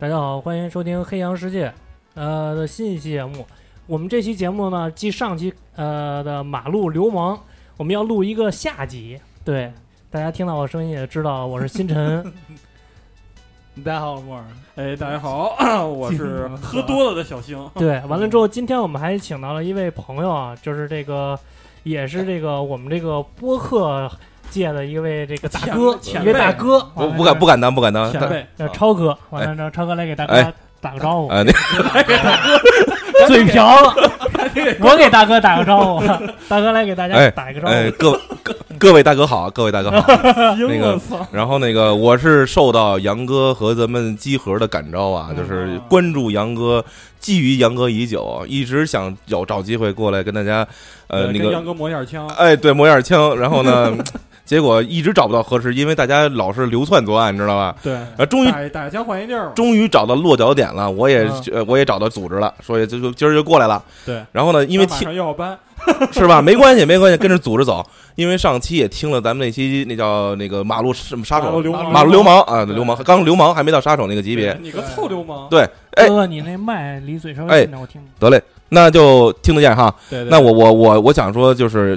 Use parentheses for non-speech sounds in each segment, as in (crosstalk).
大家好，欢迎收听《黑羊世界》呃的新一期节目。我们这期节目呢，继上期呃的马路流氓，我们要录一个下集。对，大家听到我声音也知道我是星辰。(laughs) 大家好，我是莫尔。哎，大家好，(laughs) 我是喝多了的小星。对，完了之后，今天我们还请到了一位朋友啊，就是这个，也是这个我们这个播客界的一位这个大哥，一位大哥，我不敢不敢当，不敢当。前辈，叫超哥。完了让，超哥来给大哥哎打个招呼。哎，那 (laughs) 嘴瓢了，我给大哥打个招呼，(laughs) 大哥来给大家哎打一个招呼。哎，各各各位大哥好，各位大哥好。(laughs) 那个，然后那个，我是受到杨哥和咱们集合的感召啊，就是关注杨哥，觊觎杨哥已久，一直想有找机会过来跟大家，呃，那个，杨哥磨一下枪，哎，对，磨一下枪。然后呢，结果一直找不到合适，因为大家老是流窜作案，你知道吧？对，啊，终于打打枪换一地儿。终于找到落脚点了，我也嗯呃我也找到组织了，所以就就今儿就过来了。对，然后呢，因为马听上又要搬，(laughs) 是吧？没关系，(laughs) 没关系，跟着组织走。因为上期也听了咱们那期那叫那个马路什么杀手、马路流氓啊，流氓刚流氓还没到杀手那个级别。你个臭流氓。对，哎哥哥，你那麦离嘴稍微哎近点，我听。得嘞，那就听得见哈。对对，那我我我我想说，就是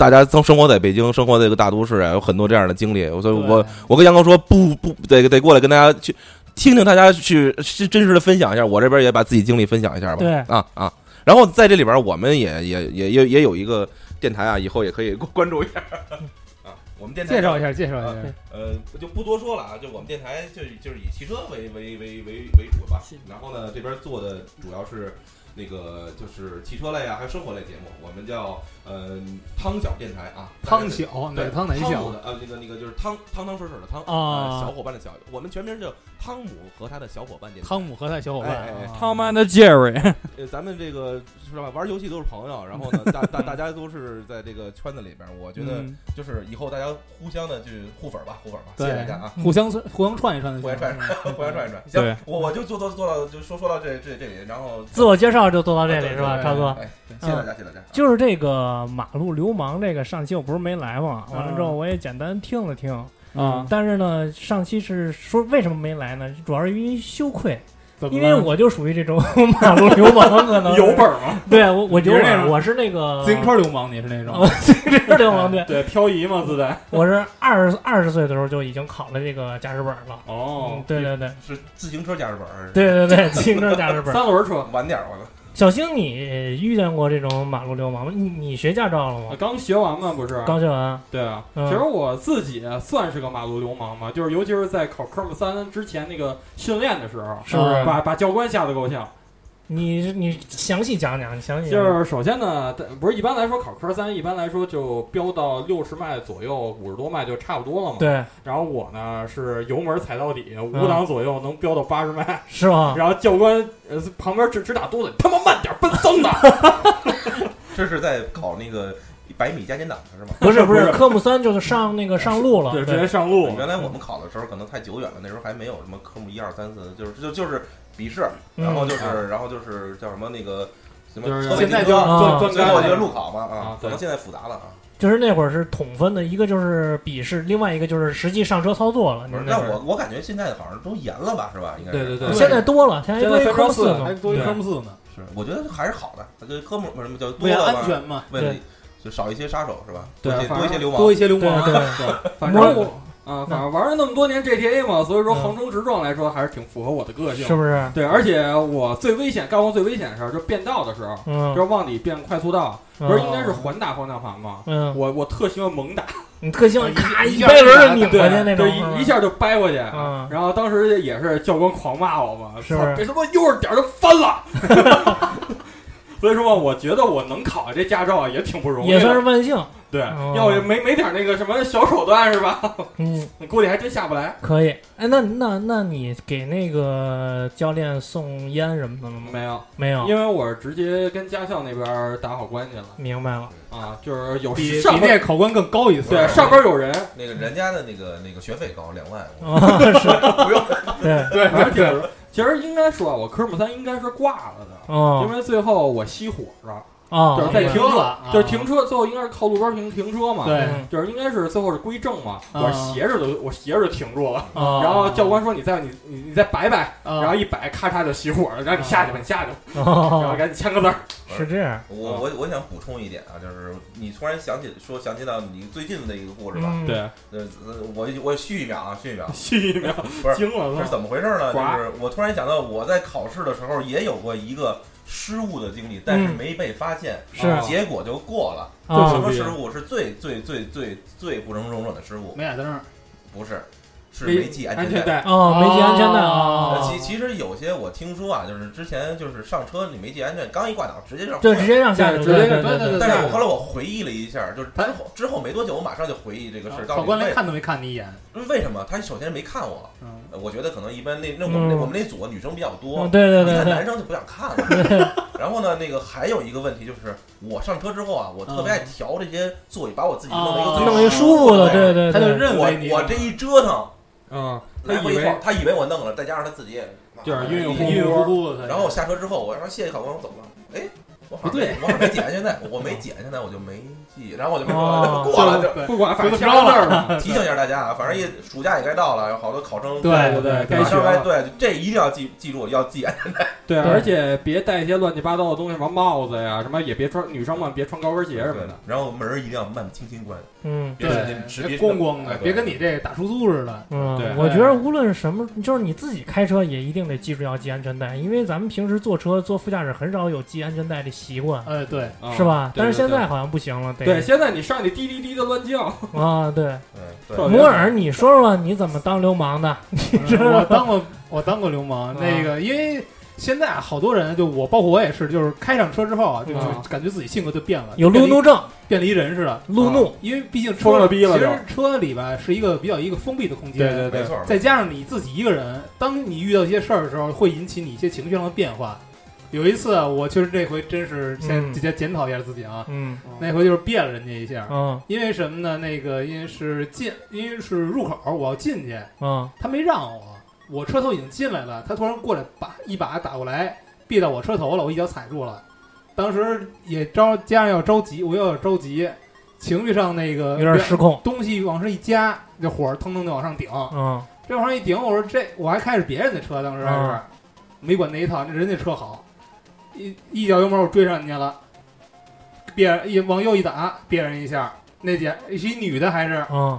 大家生生活在北京，生活在这个大都市啊，有很多这样的经历。所以我我跟杨哥说，不不得得过来跟大家去听听，大家去是真实的分享一下。我这边也把自己经历分享一下吧。对啊啊。然后在这里边，我们也也也也也有一个电台啊，以后也可以关注一下 (laughs) 啊。我们电台介绍一下，介绍一下。呃，就不多说了啊，就我们电台就就是以汽车为为为为为主吧。然后呢，这边做的主要是那个就是汽车类啊，还有生活类节目。我们叫呃汤小电台啊，汤小对哪汤哪小姆的呃那个那个就是汤汤汤水水的汤啊呃小伙伴的小，我们全名叫汤姆和他的小伙伴电台。汤姆和他的小伙伴哎哎哎啊，他妈的 Jerry，(laughs) 呃，咱们这个是吧？玩游戏都是朋友，然后呢，大大大家都是在这个圈子里边，我觉得嗯就是以后大家互相的去互粉吧，互粉吧，谢对谢大家啊。互相互相串一串的，互相串一串，互相串一串。对行，我我就做做做到，就说说到这这这里，然后自我介绍就做到这里是吧，对超哥？哎，谢谢大家，谢谢大家。就是这个马路流氓这个上期我不是没来嘛，嗯完了之后我也简单听了听，啊，但是呢，上期是说为什么没来呢？主要是因为羞愧，因为我就属于这种 (laughs) 马路流氓，可能有本儿吗？对我我有本我是那个自行车流氓，你是那种哦，(laughs) 自行车流氓对，对，漂移嘛，自带。(laughs) 我是二十二十岁的时候就已经考了这个驾驶本了。哦嗯，，对对对是自行车驾驶本儿，对对对，自行车驾驶本。三轮车。晚点儿我操。小星，你遇见过这种马路流氓吗？你你学驾照了吗？刚学完嘛，不是？刚学完。对啊，嗯其实我自己算是个马路流氓嘛，就是尤其是在考科目三之前那个训练的时候，是不是把把教官吓得够呛。你你详细讲讲，你详细就讲就是首先呢，不是一般来说考科三，一般来说就飙到六十迈左右，五十多迈就差不多了嘛。。对，然后我呢是油门踩到底，五档左右能飙到八十迈。(laughs) 是吗？(laughs) 然后教官呃旁边直直打肚子，你他妈慢点，奔丧的。(laughs) 这是在考那个百米加减档是吗？不是不是，科目三就是上那个上路了。对，直接上路。原来我们考的时候可能太久远了，那时候还没有什么科目一二三四，就是就就是笔试，然后就嗯是然后就是叫什么那个什么就是现在就机车啊钻最后一个路考嘛啊可能现在复杂了啊。就是那会儿是统分的，一个就是笔试，另外一个就是实际上车操作了。不是，那我我感觉现在好像都严了吧，是吧？应该是对对对现在多了，现在多一科目四还。多一科目四呢，是，我觉得还是好的，这科目什么叫多了安，全嘛，为了对就少一些杀手是吧？多一些对多一些流氓，多一些流对氓。对，对，反正我啊，反正玩了那么多年 GTA 嘛，所以说嗯横冲直撞来说还是挺符合我的个性。是不是？对，而且我最危险干过最危险的事儿，就变道的时候，嗯就是往里变快速道，嗯不是应该是环打方向盘吗？嗯，我我特喜欢猛打，(laughs) 你特喜欢咔一下轮就拧对过去那种，对，一一下就掰过去。嗯然后当时也是教官狂骂我嘛，是操这他妈悠着点儿就翻了。(laughs) 所以说嘛，我觉得我能考这驾照啊也挺不容易，也算是万幸。对，哦要没没点那个什么小手段是吧？(laughs) 嗯，估计还真下不来。可以。哎，那那那你给那个教练送烟什么的了吗？没有，没有。因为我是直接跟驾校那边打好关系了明白了。啊，就是有比比上边那考官更高一次。对上边有人，那个人家的那个那个学费高两万，啊，是，(laughs) 不用。对，对而且其实应该说啊，我科目三应该是挂了的，因哦，为最后我熄火了。啊，就是在停了，就是停车，最后应该是靠路边停停车嘛。对嗯就是应该是最后是归正嘛，啊我斜着的，我斜着就停住了。啊，然后教官说你再你你你再摆摆，啊然后一摆，咔嚓就熄火了，然后你下去吧，你下去吧，然后哦赶紧签个字儿。(laughs) 是这样，我我我想补充一点啊，就是你突然想起说想起到你最近的一个故事吧，嗯，对，呃，呃我我续一秒啊，续一秒，(laughs) 续一秒，不是惊了。是怎么回事呢？就是我突然想到，我在考试的时候也有过一个失误的经历，但是嗯没被发现，是啊结果就过了。啊什么失误是最最最最最不能容忍的失误？没打灯，不是，是没系安全。带，哦，没系安全带呃啊，其其实有些我听说啊，就是之前就是上车你没系安全，刚一挂档直接让对，直接让下去，对直接对对对对但是我后来我回忆了一下，就是之他后之后没多久，我马上就回忆这个事儿。到考底为官连看都没看你一眼，为什么？他首先没看我，我觉得可能一般那那我们我们那组女生比较多嗯，对对一对。男生就不想看了。(laughs) 然后呢，那个还有一个问题就是，我上车之后啊，我特别爱调这些座椅，把我自己弄得一个最弄一舒服的，对对，他就对。认为我我这一折腾，嗯，他以来回一晃为，他以为我弄了，再加上他自己也就是晕晕乎乎乎的，然后我下车之后，我说谢谢考官，我走了。哎，我好像不对我好像没系安全带，我没系现在，我就没系，然后我就没哦 (laughs) 过了就。不管，反正就这么着签个字儿了。提醒一下大家啊，反正也暑假也该到了，有好多考生对对对，该学了，对这一定要记记住，要系安全带。对，对而且别带一些乱七八糟的东西，什么帽子呀，什么也别穿，女生们别穿高跟鞋什么的。然后门儿一定要慢慢轻轻关，嗯。别使劲使别别咣咣的，别跟你这打出租似的，嗯对，我觉得无论什么，就是你自己开车也一定得记住要系安全带，因为咱们平时坐车坐副驾驶很少有系安全带的习惯，哎，对，啊是吧？但是现在好像不行了，对，现在你上去滴滴滴的乱叫，(laughs) 啊，对。摩尔，你说说你怎么当流氓的？我当过我当过流氓，啊那个因为。现在啊好多人就我，包括我也是，就是开上车之后啊，就感觉自己性格就变了，有路怒症，变了一人似的。路怒。啊因为毕竟车了逼了其实车里吧是一个比较一个封闭的空间，对对没错，再加上你自己一个人，当你遇到一些事儿的时候，会引起你一些情绪上的变化。有一次啊，我确实这回真是先嗯。检检讨一下自己啊，嗯。那回就是别了人家一下，嗯。因为什么呢？那个因为是进，因为是入口，我要进去，嗯。他没让我，我车头已经进来了，他突然过来把一把打过来，别到我车头了，我一脚踩住了。当时也着加上要着急，我又有点着急，情绪上那个有点失控。东西往上一夹，这火腾腾就往上顶。嗯这往上一顶，我说这我还开着别人的车，当时还是、啊没管那一套，那人家车好，一一脚油门我追上人家了，别一往右一打，别人一下，那姐是一女的还是嗯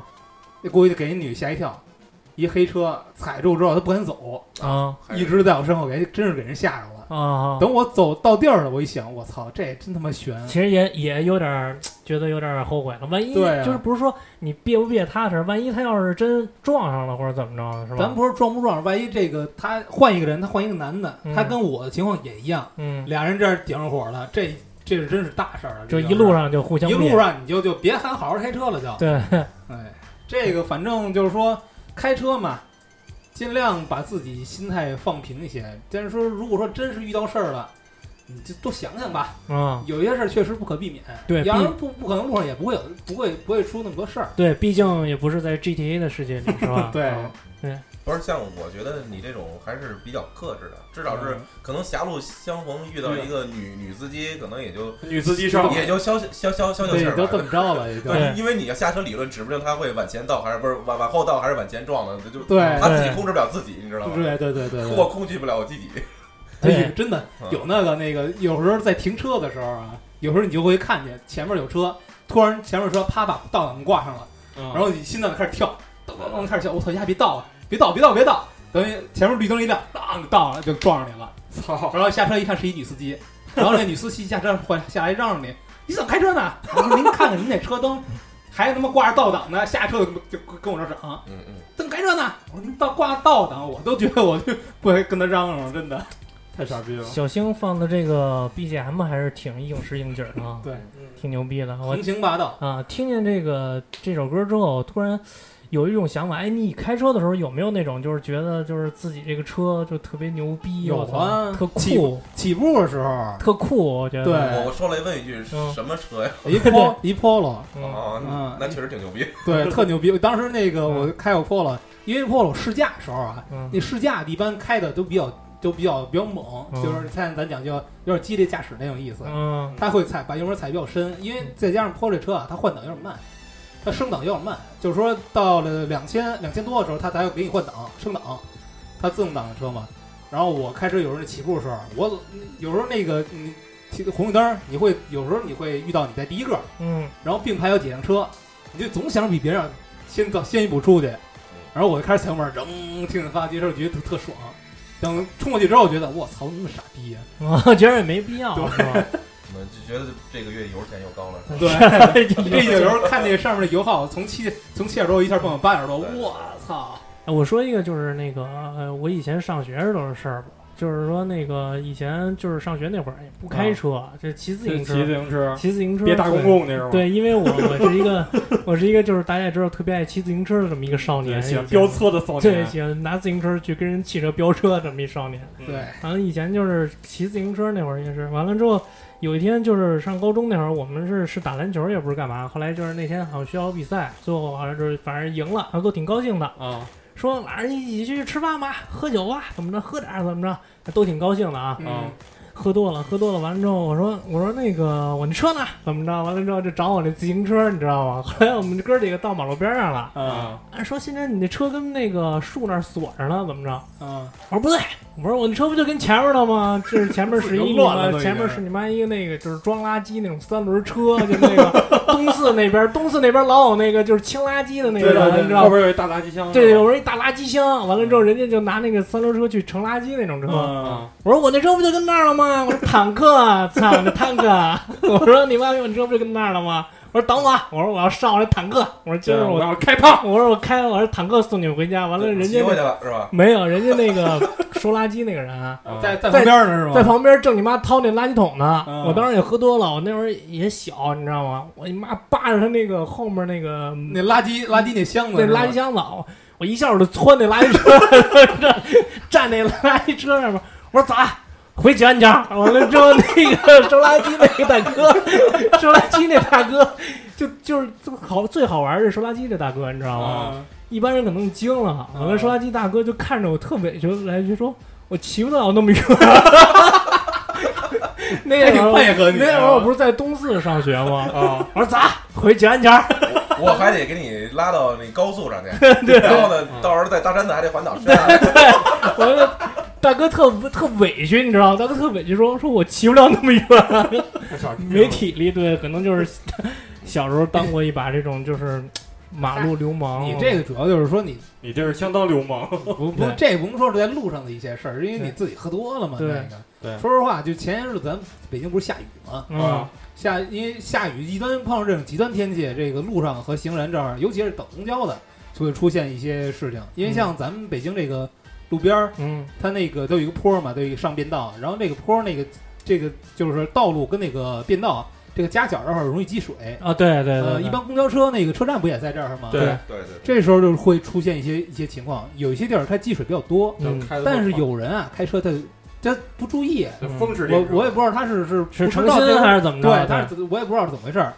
那估计给人女吓一跳，一黑车踩住之后他不敢走，啊一直在我身后给真是给人吓着了。啊！等我走到地儿了，我一想，我操，这真他妈悬！其实也也有点儿觉得有点儿后悔了。万一对啊就是不是说你别不别踏实，万一他要是真撞上了或者怎么着，是吧？咱不是撞不撞，万一这个他换一个人，他换一个男的，嗯他跟我的情况也一样，嗯，俩人这儿顶上火了，这这是真是大事儿了。这个就一路上就互相一路上你就就别喊好好开车了，就对，哎，这个反正就是说开车嘛，尽量把自己心态放平一些。但是说，如果说真是遇到事儿了，你就多想想吧。嗯有些事儿确实不可避免，对要然不不可能路上也不会有不会不会出那么多事儿。对，毕竟也不是在 GTA 的世界里，是吧？(laughs) 对嗯不是像我觉得你这种还是比较克制的，至少是嗯可能狭路相逢遇到一个女女司机，可能也就女司机上也就消消消消消气，儿都这吧。么着了，也就对因为你要下车理论，指不定他会往前倒，还是不是往往后倒，还是往前撞的，就对他自己控制不了自己，你知道吗？对对对对对。我控制不了我自己。真的嗯有那个那个，有时候在停车的时候啊，有时候你就会看见前面有车，突然前面车啪把倒档挂上了，然后你心脏就开始跳，咚咚咚开始跳，我操，压别倒啊，别倒别倒别倒，等于前面绿灯一亮，当就倒了就撞上你了，操，然后下车一看是一女司机，然后那女司机下车换下来让着你，你怎么开车呢？(laughs) 我说您看看您那车灯。还他妈挂着倒档呢，下车就就跟我这嚷，嗯嗯，怎么开车呢？我说您倒挂倒档，我都觉得我就不会跟他嚷嚷了，真的。(laughs) 太傻逼了。小星放的这个 BGM 还是挺应时应景的啊，对，挺牛逼的。我横行霸道。啊，听见这个这首歌之后，突然有一种想法，哎，你开车的时候有没有那种就是觉得就是自己这个车就特别牛逼，有啊特酷，起步的时候，特酷，我觉得。对我我说来问一句，嗯什么车呀？一 Polo 一 Polo，嗯哦，嗯那确实挺牛逼。(laughs) 对，特牛逼。当时那个嗯我开过 Polo，因为 Polo 试驾的时候啊，嗯那试驾一般开的都比较就比较比较猛，嗯就是像咱讲叫有点激烈驾驶那种意思。嗯他会踩把油门踩比较深，因为再加上坡这车啊，它换挡有点慢，它升档有点慢，就是说到了两千两千多的时候，它才会给你换挡升档，它自动挡的车嘛。然后我开车有时候起步的时候，我有时候那个你红绿灯，你会有时候你会遇到你在第一个，嗯然后并排有几辆车，你就总想比别人先早先一步出去，然后我就开始踩油门，扔听着发动机的时候觉得特特爽。等冲过去之后，觉得我操，那么傻逼呀、(laughs) 我觉得也没必要，对是吧？我们就觉得这个月油钱又高了。对，(laughs) 这这有时候看那个上面的油耗，从七从七点多一下蹦到八点多，我操！我说一个就是那个呃，我以前上学时候的事儿吧，就是说那个以前就是上学那会儿也不开车，就骑自行车骑自，行车，骑自行车，别大公共那是吗？对，因为我我是一个我是一个就是大家也知道特别爱骑自行车的这么一个少年，喜欢飙车的少对，年，喜欢拿自行车去跟人汽车飙车这么一少年。嗯对，完了以前就是骑自行车那会儿也是，完了之后有一天就是上高中那会儿，我们是是打篮球也不是干嘛，后来就是那天好像学校比赛，最后好像就是反正赢了，然后都挺高兴的，啊，说晚上一起去吃饭吧，喝酒吧，怎么着，喝点儿怎么着，都挺高兴的啊。嗯，喝多了，喝多了，完了之后，我说我说那个我那车呢？怎么着？完了之后就找我那自行车，你知道吗？(laughs) 后来我们哥几个到马路边上了，啊啊，说现在你那车跟那个树那儿锁着呢，怎么着？嗯！我说不对，我说我那车不就跟前面的吗？这是前面 (laughs) 是一个，乱了前面是你妈一个那个就是装垃圾那种三轮车，就那个 (laughs) 东四那边，东四那边老有那个就是清垃圾的那个人，对对对，你知道吗？后边有一大垃圾箱，对，有人一大垃圾箱，完了之后人家就拿那个三轮车去盛垃圾那种车。嗯，我说我那车不就跟那儿了吗？我说坦克，操，那坦克！(laughs) 我说你妈逼，我那车不就跟那儿了吗？我说等我，我说我要上那坦克，我说今儿我我要开炮，我说我开我说坦克送你们回家，完了人家骑回去了是吧？没有，人家那个 (laughs) 收垃圾那个人啊在在旁边呢是吗？在旁边正你妈掏那垃圾桶呢。嗯我当时也喝多了，我那会儿也小，你知道吗？我你妈扒着他那个后面那个那垃圾垃圾那箱子那，垃圾箱子，我我一下我就窜那垃圾车，(laughs) 站那垃圾车上面，我说咋？回吉安家，完了之后，那个收垃圾那个大哥，(laughs) 收垃圾那大哥，就就是最好最好玩的是收垃圾这大哥，你知道吗？啊，一般人可能惊了，完了收垃圾大哥就看着我特委屈，来一句说：“我骑不了那么远。(laughs) ”那会儿那会儿我不是在东四上学吗？啊，我说咋回吉安家？(laughs) 我还得给你拉到那高速上去，(laughs) 然后呢，到时候在大山子还得环岛对。我说大哥特特委屈，你知道吗？大哥特委屈说说我骑不了那么远，没体力。对，可能就是小时候当过一把这种就是马路流氓。你这个主要就是说你你这是相当流氓，(laughs) 不不对，这不能说是在路上的一些事儿，因为你自己喝多了嘛。对那个，对说实话，就前些日子咱北京不是下雨吗？嗯，下因为下雨，一般碰上这种极端天气，这个路上和行人这儿，尤其是等公交的，就会出现一些事情。因为像咱们北京这个路边儿，嗯它那个都有一个坡嘛，都有一个上变道，然后那个坡那个这个就是道路跟那个变道这个夹角这儿容易积水。啊，对对对呃，对，一般公交车那个车站不也在这儿吗？对对对对，这时候就会出现一些一些情况，有一些地儿它积水比较多，嗯开得但是有人啊开车他他不注意，这风驰我电掣我也不知道他是是是不知道这诚心还是怎么着？对，他是我也不知道是怎么回事儿，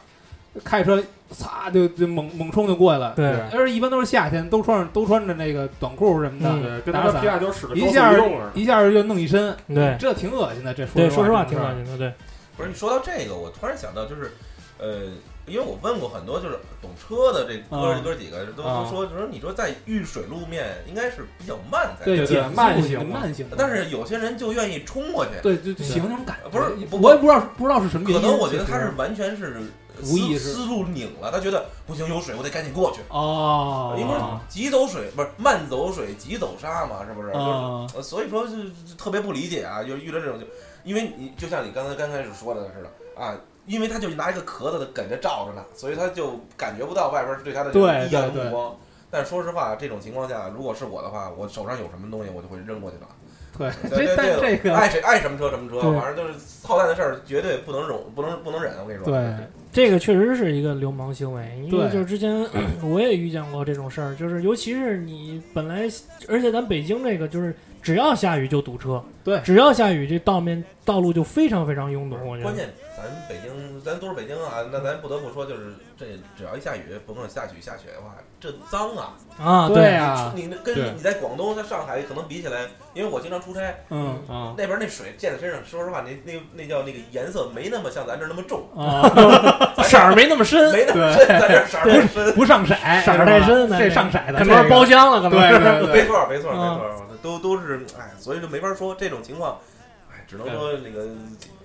开车擦就就猛猛冲就过去了。对对而一般都是夏天，都穿上都穿着那个短裤什么的，嗯对，跟他妈皮卡丘使的高速一下移动似的。一下就弄一身，对这挺恶心的。这对，说实话挺恶心的。对，不是你说到这个，我突然想到，就是，呃，因为我问过很多就是懂车的这哥嗯哥几个，都啊都说，就说你说在遇水路面应该是比较慢才对对减速慢性慢性的，但是有些人就愿意冲过去，对就就喜欢那种感觉，不是我也不知道不知道是什么原因。可能我觉得他是完全是无意识思思路拧了，他觉得不行有水，我得赶紧过去。哦，因为急走水不是慢走水，急走沙嘛，是不是？所以说就是特别不理解啊，就遇到这种就，因为你就像你刚才刚开始说的似的啊，因为他就拿一个壳子的梗着罩着呢，所以他就感觉不到外边对他的这种对异样目光。但说实话，这种情况下，如果是我的话，我手上有什么东西，我就会扔过去了。对，对这但这个爱谁爱什么车什么车，反正就是操蛋的事儿，绝对不能忍，不能不能忍。我跟你说，对这个确实是一个流氓行为，因为对就是之前 (clears throat) 我也遇见过这种事儿，就是尤其是你本来，而且咱北京这个就是只要下雨就堵车，对。只要下雨这道面道路就非常非常拥堵，我觉得。关键咱北京咱都是北京啊，那咱不得不说，就是这只要一下雨，甭管下雨下雪的话，这脏啊！啊，对啊，你那跟你在广东、在上海可能比起来，因为我经常出差，嗯。啊，那边那水溅在身上，说实话，那那那叫那个颜色没那么像咱这儿那么重，啊，色儿没那么深，没那么深，咱这儿色儿太深。不上色，色儿太深这上色的，可能是包浆了，可能是没错，没错，没嗯错，都都是哎，所以就没法说这种情况，哎，只能说那个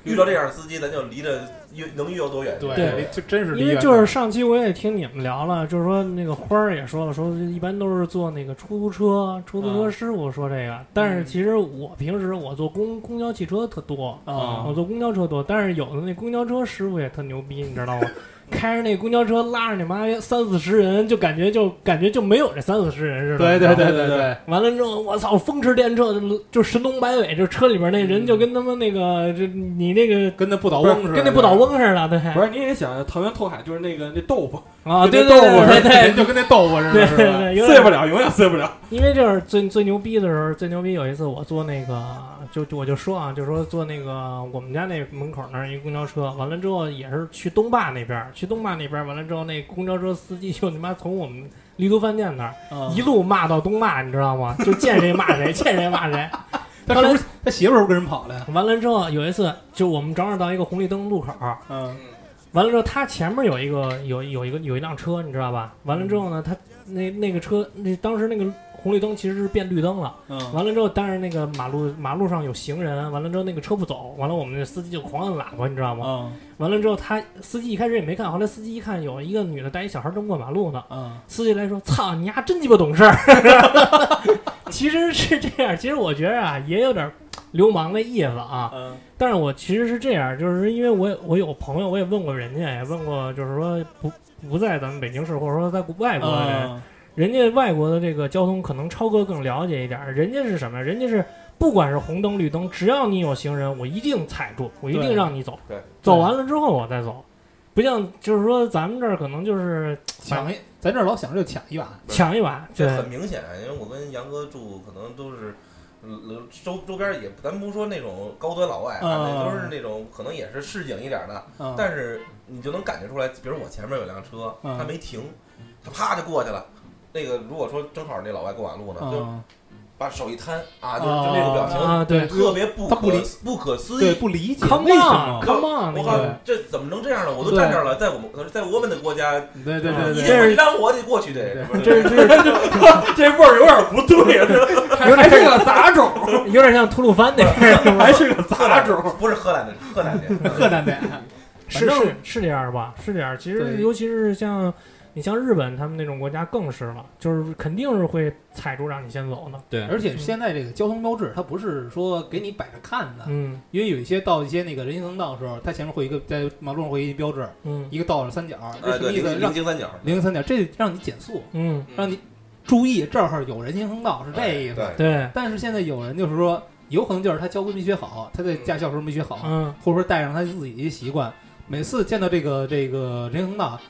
遇到这样的司机，咱就离着越能越有多远。对对，就真是离因为远就是上期我也听你们聊了，就是说那个花儿也说了，说一般都是坐那个出租车，出租车师傅说这个。但是其实我平时我坐公公交汽车特多，啊我坐公交车多，但是有的那公交车师傅也特牛逼，你知道吗？开着那公交车拉着你妈三四十人，就感觉就感觉就没有这三四十人似的。对对对对对，完了之后，我操，风驰电掣，就就神龙摆尾，就车里边那人就跟他们那个，就你那个跟那不倒翁似的，跟那不倒翁似的，对。不是，你也想桃园拓海就是那个那豆腐，啊，对对那豆腐似的对对对就跟那豆腐似的？对对，碎不了，永远碎不了。因为就是最最牛逼的时候，最牛逼有一次我坐那个，就就我就说啊，就说坐那个我们家那门口那儿一公交车，完了之后也是去东坝那边儿，去东坝那边儿，完了之后那公交车司机就他妈从我们丽都饭店那儿啊一路骂到东坝，你知道吗？就见谁骂谁，见谁骂谁。(laughs) 他是不是他媳妇儿不跟人跑了呀？完了之后有一次，就我们正好到一个红绿灯路口儿，嗯完了之后他前面有一个有有一个有一辆车，你知道吧？完了之后呢，他那那个车那当时那个红绿灯其实是变绿灯了。嗯完了之后，但是那个马路马路上有行人，完了之后那个车不走，完了我们那司机就狂按喇叭，你知道吗？嗯完了之后他司机一开始也没看，后来司机一看有一个女的带一小孩正过马路呢，嗯司机来说：“操你丫真鸡巴懂事儿。(laughs) ”其实是这样，其实我觉得啊也有点流氓的意思啊，嗯但是我其实是这样，就是因为我有我有朋友，我也问过人家，也问过，就是说不不在咱们北京市，或者说在外国的人。嗯人家外国的这个交通可能超哥更了解一点儿，人家是什么？人家是不管是红灯绿灯，只要你有行人，我一定踩住，我一定让你走，对走完了之后我再走，不像就是说咱们这儿可能就是抢一，咱这儿老想着就抢一把，抢一把，这很明显，因为我跟杨哥住，可能都是。呃周周边也，咱不说那种高端老外那都是那种可能也是市井一点的，嗯但是你就能感觉出来，比如我前面有辆车，嗯他没停，他啪就过去了。那个如果说正好那老外过马路呢，就嗯把手一摊啊，就就那种表情，啊，对特别不不理不可思议。不理解，Come 为什么？on，Come on，我靠，这怎么能这样呢？我都站这儿了，在我们在我们的国家，对对对你让我得过去得，这是这是 (laughs) 这味儿有点不对，(laughs) 这还还是个杂种，(laughs) 有点像吐鲁番那个，还是个杂种。不是荷兰的，荷兰的，河南的，是反正是是这样吧？是这样。其实尤其是像你像日本他们那种国家更是了，就是肯定是会踩住让你先走的。对而且现在这个交通标志，它不是说给你摆着看的，嗯因为有一些到一些那个人行横道的时候，它前面会一个在马路上会有一标志，嗯一个倒着三角，这什么意思？零让零星三角，零零三角，这让你减速，嗯，让你注意这儿有人行横道，是这意思。哎对，但是现在有人就是说，有可能就是他交规没学好，他在驾校时候没学好，嗯或者说带上他自己的一些习惯，每次见到这个这个人行横道，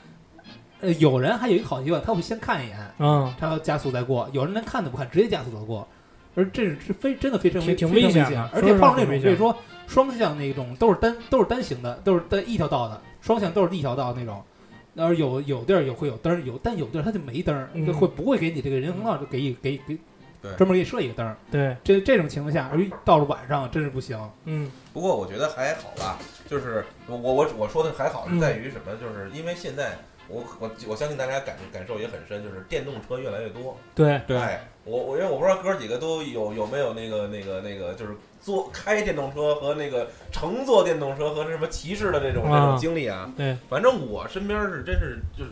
呃，有人还有一个好习惯，他会先看一眼，嗯，他要加速再过；有人连看都不看，直接加速走过。而这是非真的非常危危险的而且碰上那种，挺危险比如说双向那种都是单都是单行的，都是单一条道的，双向都是一条道那种。那有有地儿有会有灯儿，有但有地儿它就没灯就会不会给你这个人行横道就给一给给对专门给你设一个灯儿。对，这这种情况下，而到了晚上真是不行。嗯不过我觉得还好吧，就是我我我我说的还好嗯是在于什么？就是因为现在我我我相信大家感感受也很深，就是电动车越来越多。对，对哎，我我因为我不知道哥几个都有有没有那个那个那个，就是坐开电动车和那个乘坐电动车和什么骑士的这种这啊种经历啊。对，反正我身边是真是就是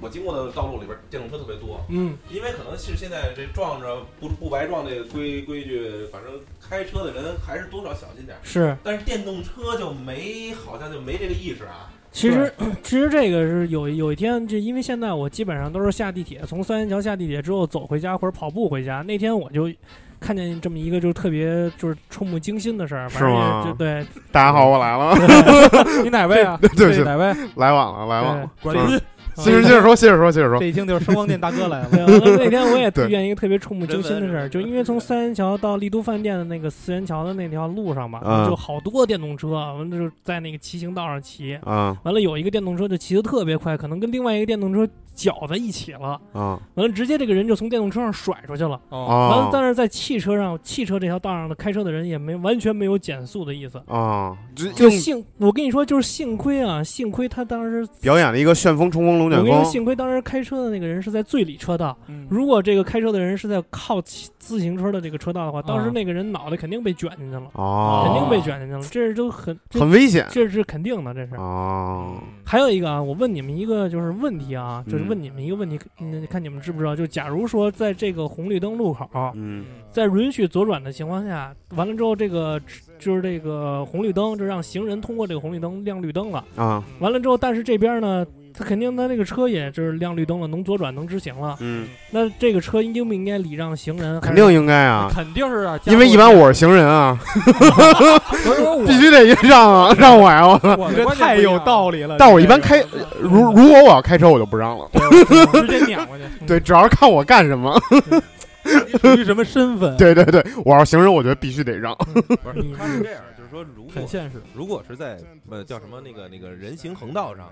我经过的道路里边电动车特别多，嗯因为可能是现在这撞着不不白撞这个规规矩，反正开车的人还是多少小心点儿。是。但是电动车就没，好像就没这个意识啊。其实 (clears throat) 其实这个是有有一天，就因为现在我基本上都是下地铁，从三元桥下地铁之后走回家或者跑步回家。那天我就看见这么一个就是特别就是触目惊心的事儿，反正是吗也就对，大家好，我来了，(laughs) 你哪位啊？(laughs) 对不起哪位？来晚了，来晚了。管就是理接着接着说，接着说，接着说。这。一听就是声光电大哥来了。那天我也对。推荐一个特别触目惊心的事儿，就因为从三元桥到丽都饭店的那个四元桥的那条路上嘛，嗯。就好多电动车，完了就在那个骑行道上骑，啊。完了有一个电动车就骑得特别快，可能跟另外一个电动车搅在一起了，啊。完了直接这个人就从电动车上甩出去了。啊，完了啊，但是在汽车上，汽车这条道上的开车的人也没完全没有减速的意思，啊！就幸我跟你说，就是幸亏啊，幸亏他当时表演了一个旋风冲锋龙卷我跟你说，幸亏当时开车的那个人是在最里车道，嗯。如果这个开车的人是在靠骑自行车的这个车道的话，当时啊那个人脑袋肯定被卷进去了，啊，肯定被卷进去了，这是都很这很危险。这是肯定的，这是。啊还有一个啊，我问你们一个就是问题啊，就是嗯问你们一个问题，嗯，看你们知不知道？就假如说在这个红绿灯路口，嗯。在允许左转的情况下，完了之后，这个就是这个红绿灯就让行人通过这个红绿灯亮绿灯了。啊。完了之后，但是这边呢，他肯定他那个车也就是亮绿灯了，能左转能直行了。嗯，那这个车应不应该礼让行人？肯定应该啊，肯定是啊，因为一般我是行人啊，(laughs) 所以必须得让啊，让我呀！我这太有道理了。但我一般开，如如果我要开车，我就不让了。直接撵过去。(laughs) 对，主要是看我干什么。(laughs) 属于什么身份？对对对，我要是行人，我觉得必须得让。不是你，他是这样，就是说，如果很现实。如果是在呃叫什么那个那个人行横道上，